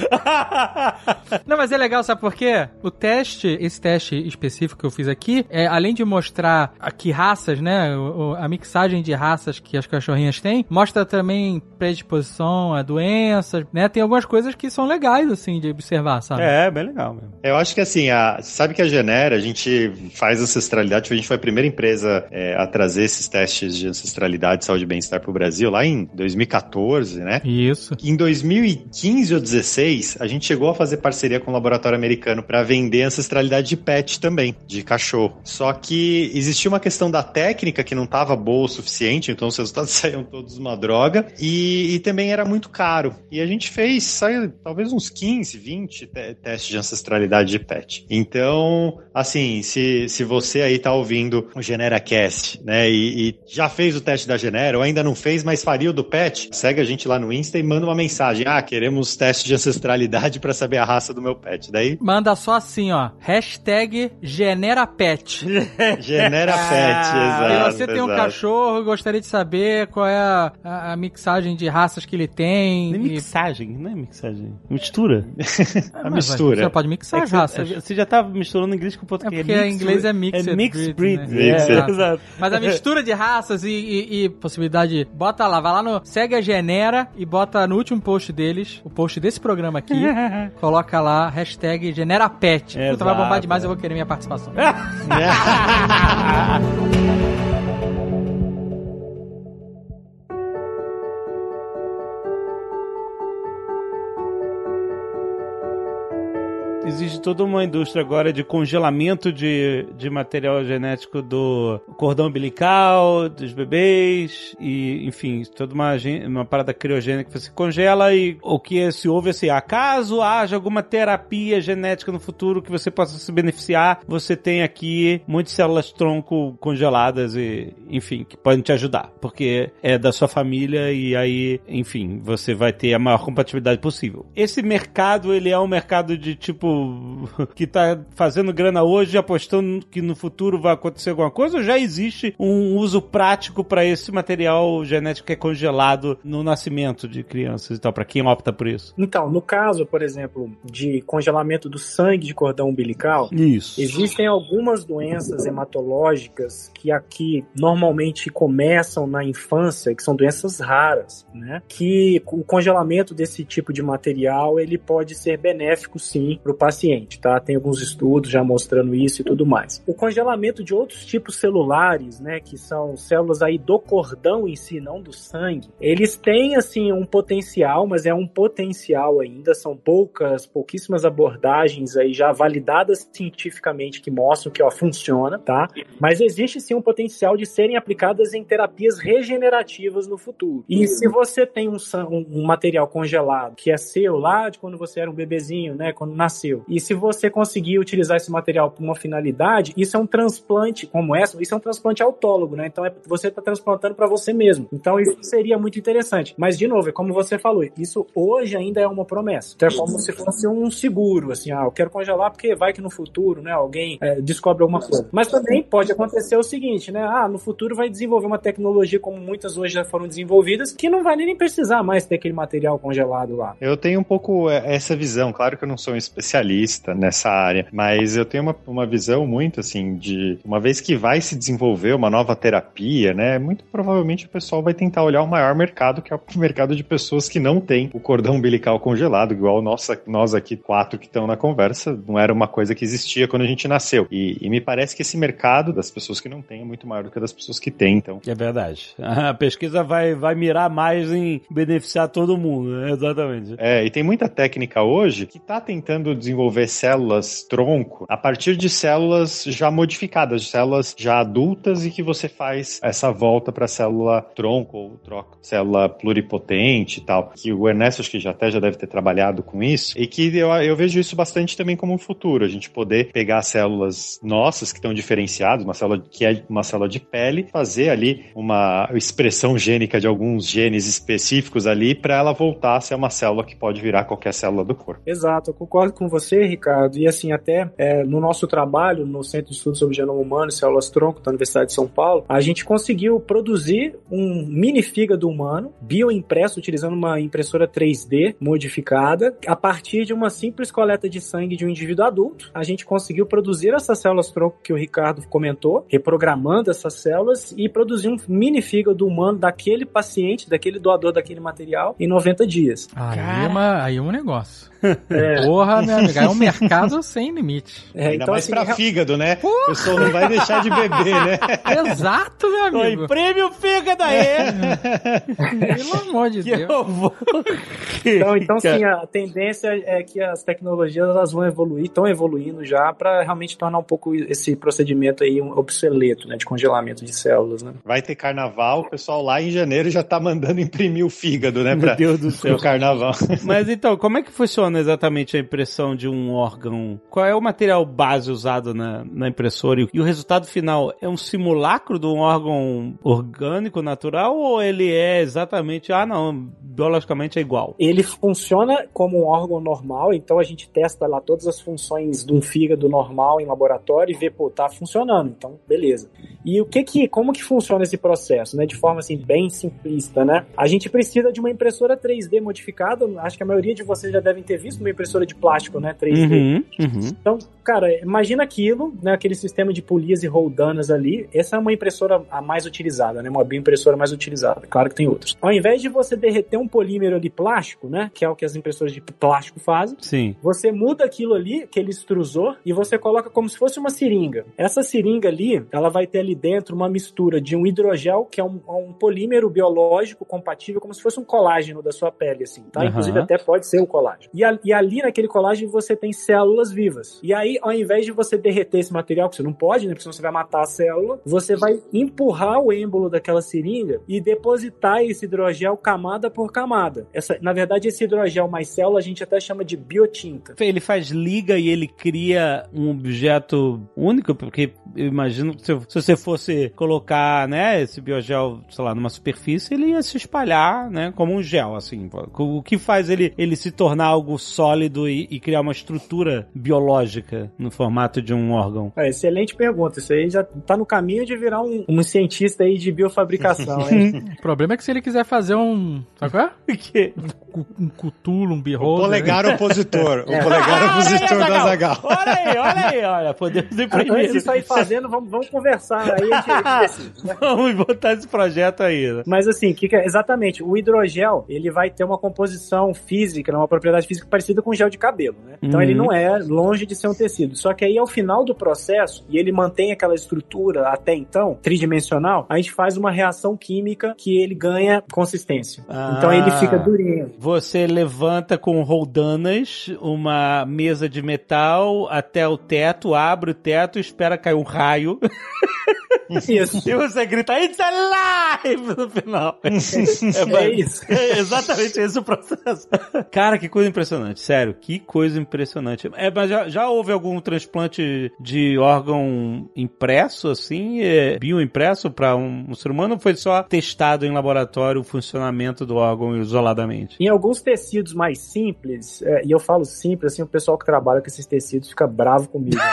não, mas é legal, sabe por quê? O teste, esse teste específico que eu fiz aqui, é, além de mostrar que raças, né? A mixagem de raças que as cachorrinhas têm, mostra também predisposição a doenças, né? Tem algumas coisas que são legais, assim, de observar, sabe? É, bem legal mesmo. Eu acho que assim, a, sabe que a Genera, a gente faz ancestralidade, a gente foi a primeira empresa é, a trazer esses testes de ancestralidade, saúde e bem-estar pro Brasil lá em 2014, né? Isso. Em 2015 ou 16, a gente chegou a fazer parceria com o um laboratório americano para vender ancestralidade de pet também, de cachorro. Só que existia uma questão da técnica que não estava boa o suficiente, então os resultados saíam todos uma droga, e, e também era muito caro. E a gente fez, saiu talvez uns 15, 20 te testes de ancestralidade de pet. Então, assim, se, se você aí tá ouvindo o GeneraCast, né, e, e já fez o teste da Genera, ou ainda não fez, mas faria o do pet, segue a gente lá no Insta e manda uma mensagem. Ah, queremos teste de ancestralidade para saber a raça do meu pet. Daí. Manda só assim, ó. Hashtag GeneraPet. GeneraPet, exato. Se você tem exato. um cachorro e gostaria de saber qual é a, a, a, mixagem de raças que ele tem. Não é mixagem, não é mixagem. Mistura. a mistura. Você pode mixar é as raças. Você já tá misturando inglês com português. É porque é inglês é mixed. É mixed breed. breed né? é, exato. Mas a mistura de raças e, e, e, possibilidade. Bota lá, vai lá no. Segue a Genera e bota no último post deles, o post desse programa aqui. coloca lá, hashtag GeneraPet. Puta, vai bombar demais, eu vou querer minha participação. existe toda uma indústria agora de congelamento de, de material genético do cordão umbilical, dos bebês, e, enfim, toda uma, uma parada criogênica que você congela e o que se ouve assim, acaso haja alguma terapia genética no futuro que você possa se beneficiar, você tem aqui muitas células tronco congeladas e, enfim, que podem te ajudar, porque é da sua família e aí, enfim, você vai ter a maior compatibilidade possível. Esse mercado, ele é um mercado de tipo que tá fazendo grana hoje apostando que no futuro vai acontecer alguma coisa ou já existe um uso prático para esse material genético que é congelado no nascimento de crianças e tal, para quem opta por isso? Então, no caso, por exemplo, de congelamento do sangue de cordão umbilical, Isso. existem algumas doenças hematológicas que aqui normalmente começam na infância, que são doenças raras, né? Que o congelamento desse tipo de material ele pode ser benéfico sim para o paciente, tá? Tem alguns estudos já mostrando isso e tudo mais. O congelamento de outros tipos celulares, né, que são células aí do cordão em si, não do sangue, eles têm assim um potencial, mas é um potencial ainda, são poucas, pouquíssimas abordagens aí já validadas cientificamente que mostram que ó, funciona, tá? Mas existe sim um potencial de serem aplicadas em terapias regenerativas no futuro. E se você tem um, um material congelado que é seu lá de quando você era um bebezinho, né, quando nasceu, e se você conseguir utilizar esse material para uma finalidade, isso é um transplante, como essa, isso é um transplante autólogo, né? Então é, você está transplantando para você mesmo. Então isso seria muito interessante. Mas de novo, é como você falou, isso hoje ainda é uma promessa. Então é como se fosse um seguro, assim, ah, eu quero congelar porque vai que no futuro, né, alguém é, descobre alguma coisa. Mas também pode acontecer o seguinte, né? Ah, no futuro vai desenvolver uma tecnologia como muitas hoje já foram desenvolvidas que não vai nem precisar mais ter aquele material congelado lá. Eu tenho um pouco é, essa visão. Claro que eu não sou um especialista nessa área, mas eu tenho uma, uma visão muito assim de uma vez que vai se desenvolver uma nova terapia, né? Muito provavelmente o pessoal vai tentar olhar o maior mercado, que é o mercado de pessoas que não têm o cordão umbilical congelado, igual nossa, nós aqui quatro que estão na conversa, não era uma coisa que existia quando a gente nasceu. E, e me parece que esse mercado das pessoas que não têm é muito maior do que das pessoas que têm, então. É verdade. A pesquisa vai, vai mirar mais em beneficiar todo mundo, né? Exatamente. É, e tem muita técnica hoje que está tentando desenvolver células tronco a partir de células já modificadas, células já adultas e que você faz essa volta para célula tronco ou troca célula pluripotente e tal. Que o Ernesto acho que já até já deve ter trabalhado com isso e que eu, eu vejo isso bastante também como um futuro, a gente poder pegar células nossas que estão diferenciadas, uma célula que é uma célula de pele, fazer ali uma expressão gênica de alguns genes específicos ali para ela voltar a ser uma célula que pode virar qualquer célula do corpo. Exato, eu concordo com você, Ricardo. E assim, até é, no nosso trabalho no Centro de Estudos sobre Genoma Humano e Células Tronco da Universidade de São Paulo, a gente conseguiu produzir um mini fígado humano, bioimpresso, utilizando uma impressora 3D modificada, a partir de uma simples coleta de sangue de um indivíduo adulto. A gente conseguiu produzir essas células tronco que o Ricardo comentou, reprogramando essas células e produzir um mini fígado humano daquele paciente, daquele doador daquele material, em 90 dias. Aí, é uma- aí é um negócio. Porra, meu amigo, é um mercado sem limite. É, Ainda mais assim, pra fígado, né? O pessoal não vai deixar de beber, né? Exato, meu Oi, amigo. prêmio fígado aí! Pelo amor de que Deus. eu vou... Então, então sim, a tendência é que as tecnologias elas vão evoluir, estão evoluindo já para realmente tornar um pouco esse procedimento aí um obsoleto, né, de congelamento de células, né? Vai ter carnaval, o pessoal lá em janeiro já tá mandando imprimir o fígado, né? Meu Pra, Deus do céu. pro carnaval. Mas então, como é que funciona exatamente a impressão de um órgão? Qual é o material base usado na, na impressora? E o resultado final é um simulacro de um órgão orgânico, natural? Ou ele é exatamente, ah não, biologicamente é igual? Ele funciona como um órgão normal, então a gente testa lá todas as funções de um fígado normal em laboratório e vê, pô, tá funcionando, então beleza. E o que que, como que funciona esse processo, né, de forma assim bem simplista, né? A gente precisa de uma impressora 3D modificada, acho que a maioria de vocês já devem ter visto uma impressora de plástico, né, 3D. Uhum, uhum. Então, cara, imagina aquilo, né, aquele sistema de polias e roldanas ali. Essa é uma impressora a mais utilizada, né, uma bioimpressora mais utilizada. Claro que tem outras. Ao invés de você derreter um polímero ali plástico, né, que é o que as impressoras de plástico fazem, Sim. você muda aquilo ali, aquele extrusor, e você coloca como se fosse uma seringa. Essa seringa ali, ela vai ter ali dentro uma mistura de um hidrogel, que é um, um polímero biológico compatível, como se fosse um colágeno da sua pele, assim, tá? Aham. Inclusive até pode ser o colágeno. E, a- e ali naquele colágeno você tem células vivas. E aí, ao invés de você derreter esse material, que você não pode, né? Porque senão você vai matar a célula, você vai empurrar o êmbolo daquela seringa e depositar esse hidrogel camada por camada. Essa, na verdade, esse hidrogel mais célula a gente até chama de biotinta. Ele faz liga e ele cria um objeto único, porque eu imagino que se, se você fosse colocar, né, esse biogel, sei lá, numa superfície, ele ia se espalhar, né, como um gel, assim. O que faz ele, ele se tornar algo sólido e, e criar uma estrutura biológica no formato de um órgão? É, excelente pergunta. Isso aí já tá no caminho de virar um, um cientista aí de biofabricação? O problema é que se ele quiser fazer um. Sabe qual é? Que? Cu- Um cutulo, um O birroso. polegar opositor. O É. polegar Ah, opositor aí, Azagal. Olha aí, olha aí, olha. Podemos imprimir. Antes de sair fazendo, vamos, vamos conversar aí. A gente, a gente decide, né? Vamos botar esse projeto aí. né? Mas assim, que que é- exatamente, o hidrogel, ele vai ter uma composição física, né, uma propriedade física parecida com gel de cabelo, né? Então Uhum. ele não é longe de ser um tecido. Só que aí ao final do processo, e ele mantém aquela estrutura até então, tridimensional, a gente faz uma reação química que ele ganha consistência. Então ele Ah. fica durinho. Você levanta com roldanas uma mesa de metal até o teto, abre o teto, espera cair um raio Isso. e você grita It's alive no final. É isso. É exatamente esse o processo. Cara, que coisa impressionante. Sério, que coisa impressionante. É, mas já, já houve algum transplante de órgão impresso, assim, é, bioimpresso para um, um ser humano ou foi só testado em laboratório o funcionamento do órgão isoladamente? Em alguns tecidos mais simples, é, e eu falo simples, assim, o pessoal que trabalha com esses tecidos fica bravo comigo. né?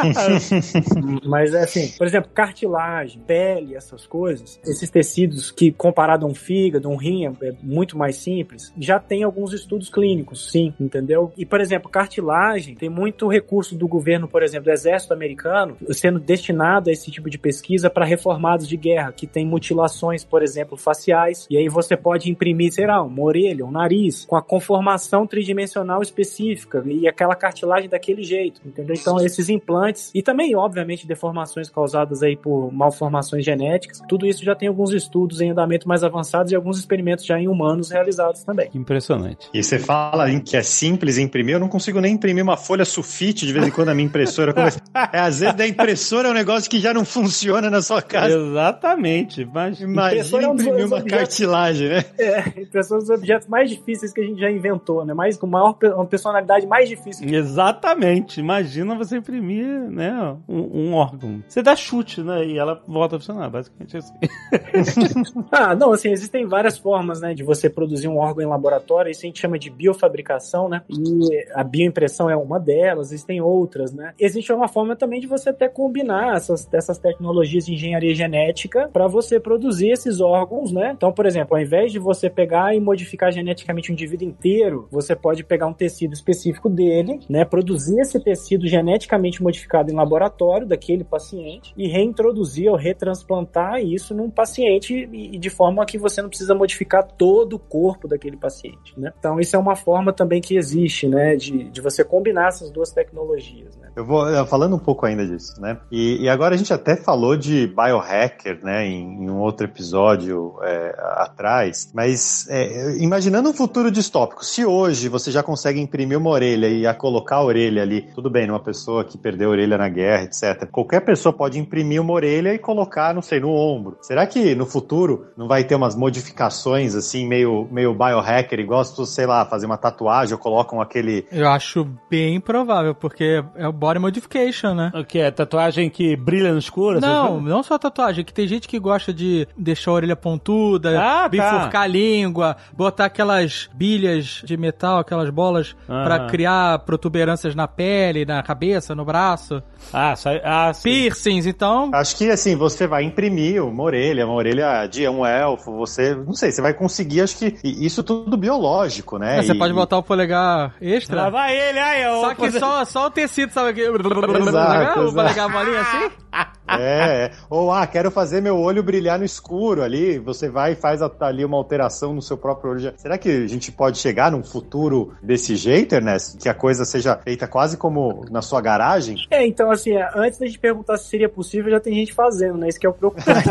Mas é assim, por exemplo, cartilagem, pele, essas coisas, esses tecidos que comparado a um fígado, um rim, é é muito mais simples, já tem alguns estudos clínicos, sim, entendeu? E, por exemplo, cartilagem, tem muito recurso do governo, por exemplo, do exército americano, sendo destinado a esse tipo de pesquisa para reformados de guerra, que tem mutilações, por exemplo, faciais, e aí você pode imprimir, sei lá, uma orelha, um nariz, com a conformação tridimensional específica, e aquela cartilagem daquele jeito, entendeu? Então, esses implantes, e também, obviamente, deformações causadas aí por malformações genéticas, tudo isso já tem alguns estudos em andamento mais avançados e alguns experimentos já em humanos realizados também. Impressionante. E você fala em que é simples imprimir, eu não consigo nem imprimir uma folha sulfite de vez em quando a minha impressora começa. É, às vezes da impressora é um negócio que já não funciona na sua casa. Exatamente. Mas... Imagina Impressora é um dos imprimir uma objetos- cartilagem, né? É, são os objetos mais difíceis que a gente já inventou, né? Mais, com maior, uma personalidade mais difícil. Exatamente. Imagina você imprimir, né, um, um órgão. Você dá chute, né, e ela volta a funcionar, basicamente assim. Ah, não, assim, existem várias formas, né, de você produzir um órgão em laboratório, isso a gente chama de biofabricação, né, e a bioimpressão é uma delas, existem outras, né. Existe uma forma também de você até combinar essas, essas tecnologias de engenharia genética para você produzir esses órgãos, né. Então, por exemplo, ao invés de você pegar e modificar geneticamente o indivíduo inteiro, você pode pegar um tecido específico dele, né, produzir esse tecido geneticamente modificado em laboratório daquele paciente e reintroduzir ou retransplantar isso num paciente e de forma que você não precisa modificar todo o corpo daquele paciente, né? Então isso é uma forma também que existe, né, de, de você combinar essas duas tecnologias, né? Eu vou eh, falando um pouco ainda disso, né? E, e agora a gente até falou de biohacker, né? Em, em um outro episódio é, atrás. Mas é, imaginando um futuro distópico, se hoje você já consegue imprimir uma orelha e a colocar a orelha ali, tudo bem, numa pessoa que perdeu a orelha na guerra, etc. Qualquer pessoa pode imprimir uma orelha e colocar, não sei, no ombro. Será que no futuro não vai ter umas modificações assim, meio, meio biohacker, igual se fosse, sei lá, fazer uma tatuagem ou colocam aquele Eu acho bem provável, porque é o body modification, né? O que é? Tatuagem que brilha no escuro? Não, não só tatuagem, que tem gente que gosta de deixar a orelha pontuda, Ah, tá. bifurcar a língua, botar aquelas bilhas de metal, aquelas bolas, Aham. pra criar protuberâncias na pele, na cabeça, no braço. Ah, sai... ah sim. Piercings, então. Acho que assim, você vai imprimir uma orelha, uma orelha de um elfo, você, não sei, você vai conseguir, acho que isso tudo biológico, né? É, você E- pode botar o polegar extra. Lá vai ele, aí, ó. Só que só, só o tecido, sabe? Aqui? Exato, polegar bolinha assim? É, é. ou ah, quero fazer meu olho brilhar no escuro ali, você vai e faz a- ali uma alteração no seu próprio olho. Será que a gente pode chegar num futuro desse jeito, Ernesto? Que a coisa seja feita quase como na sua garagem? É, então assim, antes da gente perguntar se seria possível, já tem gente fazendo, né? Isso que é o preocupante.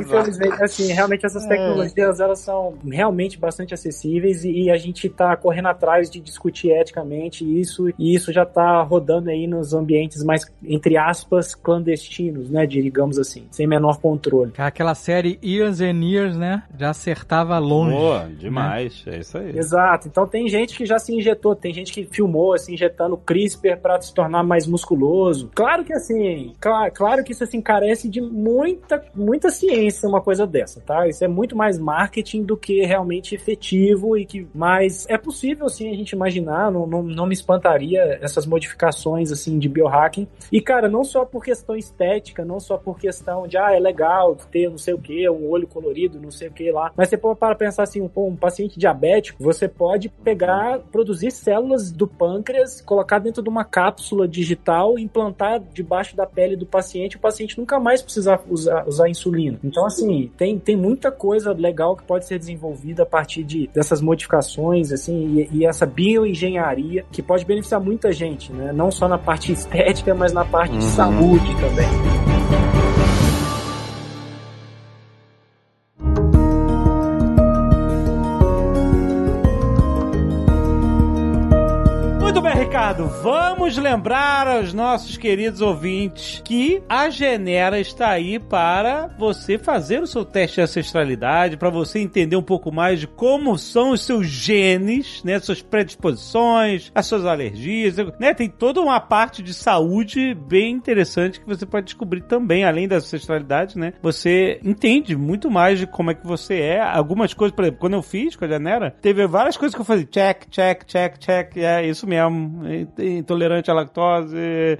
Infelizmente, assim, realmente essas tecnologias, elas são realmente bastante acessíveis e, e a gente tá correndo atrás de discutir eticamente isso, e isso já tá rodando aí nos ambientes mais entre aspas, clandestinos, né? Digamos assim, sem menor controle. Aquela série Years and Years, né? Já acertava longe. Boa, demais. Né? É isso aí. Exato. Então tem gente que já se injetou, tem gente que filmou se injetando CRISPR para se tornar mais musculoso. Claro que assim, claro, claro que isso assim carece de muita, muita ciência uma coisa dessa, tá? Isso é muito mais marketing do que realmente efetivo e que mas é possível sim a gente imaginar, não, não, não me espantaria essas modificações assim de biohacking. E cara, não só por questão estética, não só por questão de ah, é legal ter não sei o que, um olho colorido, não sei o que lá, mas você pode para pensar assim, um, um paciente diabético, você pode pegar, produzir células do pâncreas, colocar dentro de uma cápsula digital, implantar debaixo da pele do paciente, o paciente nunca mais precisar usar, usar insulina. Então, assim, tem, tem muita coisa legal que pode ser desenvolvida a partir de, dessas modificações, assim, e, e essa bioengenharia que pode beneficiar muita gente, né? Não só na parte estética, mas na parte uhum. de saúde também. Ricardo, vamos lembrar aos nossos queridos ouvintes que a Genera está aí para você fazer o seu teste de ancestralidade, para você entender um pouco mais de como são os seus genes, né, suas predisposições, as suas alergias, né? Tem toda uma parte de saúde bem interessante que você pode descobrir também, além da ancestralidade, né? Você entende muito mais de como é que você é. Algumas coisas, por exemplo, quando eu fiz com a Genera, teve várias coisas que eu fazia check, check, check, check, é isso mesmo intolerante à lactose,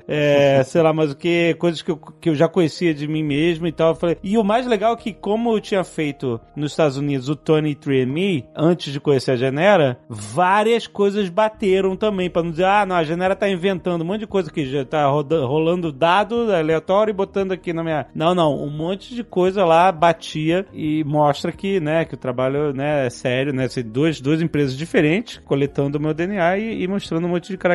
é, sei lá mais o que, coisas que eu, que eu já conhecia de mim mesmo e tal. Eu falei, e o mais legal é que, como eu tinha feito nos Estados Unidos o Tony 3Me, antes de conhecer a Genera, várias coisas bateram também, para não dizer, ah, não, a Genera tá inventando um monte de coisa que já tá rolando dado aleatório e botando aqui na minha. Não, não, um monte de coisa lá batia e mostra que, né, que o trabalho, né, é sério, né, assim, duas, duas empresas diferentes coletando o meu DNA e, e mostrando um monte de características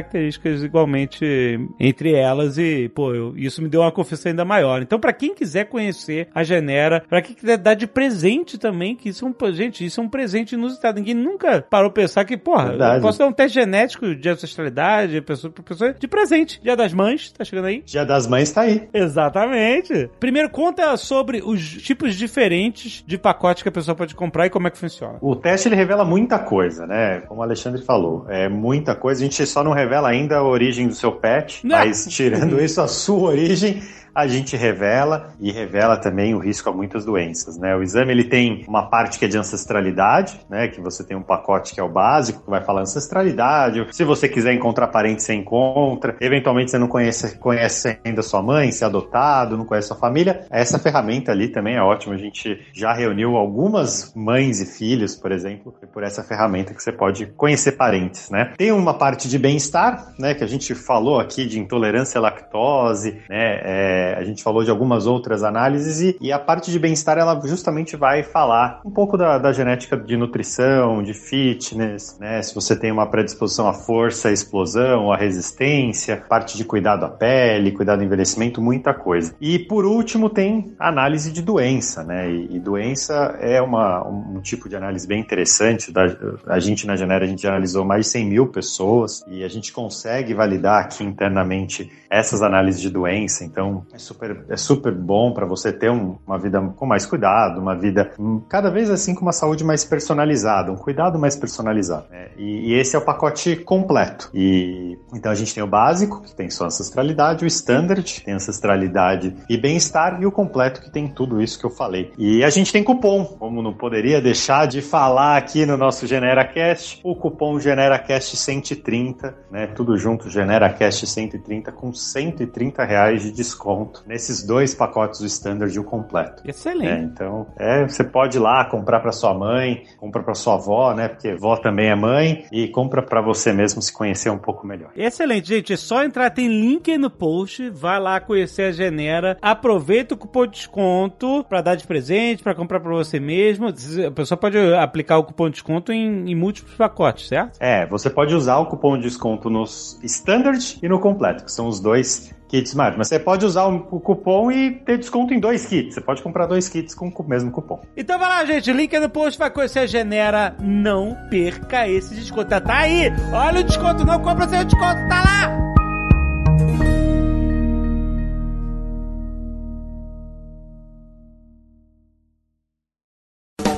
igualmente entre elas e, pô, eu, isso me deu uma confiança ainda maior. Então, para quem quiser conhecer a Genera, para quem quiser dar de presente também, que isso é um, gente, isso é um presente inusitado. Ninguém nunca parou pensar que, porra, Verdade. eu posso dar um teste genético de ancestralidade, pessoa pra pessoa, de presente. Dia das Mães, tá chegando aí? Dia das Mães tá aí. Exatamente. Primeiro, conta sobre os tipos diferentes de pacote que a pessoa pode comprar e como é que funciona. O teste, ele revela muita coisa, né? Como o Alexandre falou, é muita coisa. A gente só não revela ainda a origem do seu pet, Não. mas tirando isso, a sua origem a gente revela e revela também o risco a muitas doenças, né? O exame ele tem uma parte que é de ancestralidade, né? Que você tem um pacote que é o básico, que vai falar ancestralidade. Se você quiser encontrar parente, você encontra. Eventualmente você não conhece, conhece ainda sua mãe, se é adotado, não conhece sua família. Essa ferramenta ali também é ótima. A gente já reuniu algumas mães e filhos, por exemplo, por essa ferramenta que você pode conhecer parentes, né? Tem uma parte de bem-estar, né? Que a gente falou aqui de intolerância à lactose, né? É, a gente falou de algumas outras análises e, e a parte de bem-estar ela justamente vai falar um pouco da, da, genética de nutrição, de fitness, né? Se você tem uma predisposição à força, à explosão, à resistência, parte de cuidado à pele, cuidado do envelhecimento, muita coisa. E por último tem análise de doença, né? E, e doença é uma, um, tipo de análise bem interessante. Da, a gente na Genera a gente analisou mais de 100 mil pessoas e a gente consegue validar aqui internamente essas análises de doença. Então é super, é super bom para você ter um, uma vida com mais cuidado, uma vida cada vez assim com uma saúde mais personalizada, um cuidado mais personalizado. Né? E, e, esse é o pacote completo. E então a gente tem o básico, que tem sua ancestralidade, o standard, que tem ancestralidade e bem-estar, e o completo, que tem tudo isso que eu falei. E a gente tem cupom, como não poderia deixar de falar aqui no nosso GeneraCast, o cupom GeneraCast 130, né? Tudo junto, GeneraCast 130 com 130 reais de desconto desconto nesses dois pacotes, o standard e o completo. Excelente. É, então, é, você pode ir lá comprar para sua mãe, compra para sua avó, né? Porque vó também é mãe e compra para você mesmo se conhecer um pouco melhor. Excelente, gente. É só entrar, tem link aí no post, vai lá conhecer a Genera, aproveita o cupom de desconto para dar de presente, para comprar para você mesmo. A pessoa pode aplicar o cupom de desconto em, em múltiplos pacotes, certo? É, você pode usar o cupom de desconto nos standard e no completo, que são os dois Kit Smart. Mas você pode usar o cupom e ter desconto em dois kits. Você pode comprar dois kits com o mesmo cupom. Então vai lá, gente. Link é no post, vai conhecer a Genera. Não perca esse desconto. Tá aí! Olha o desconto, não compra sem o desconto, tá lá!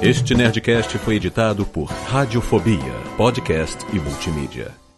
Este Nerdcast foi editado por Radiofobia, podcast e multimídia.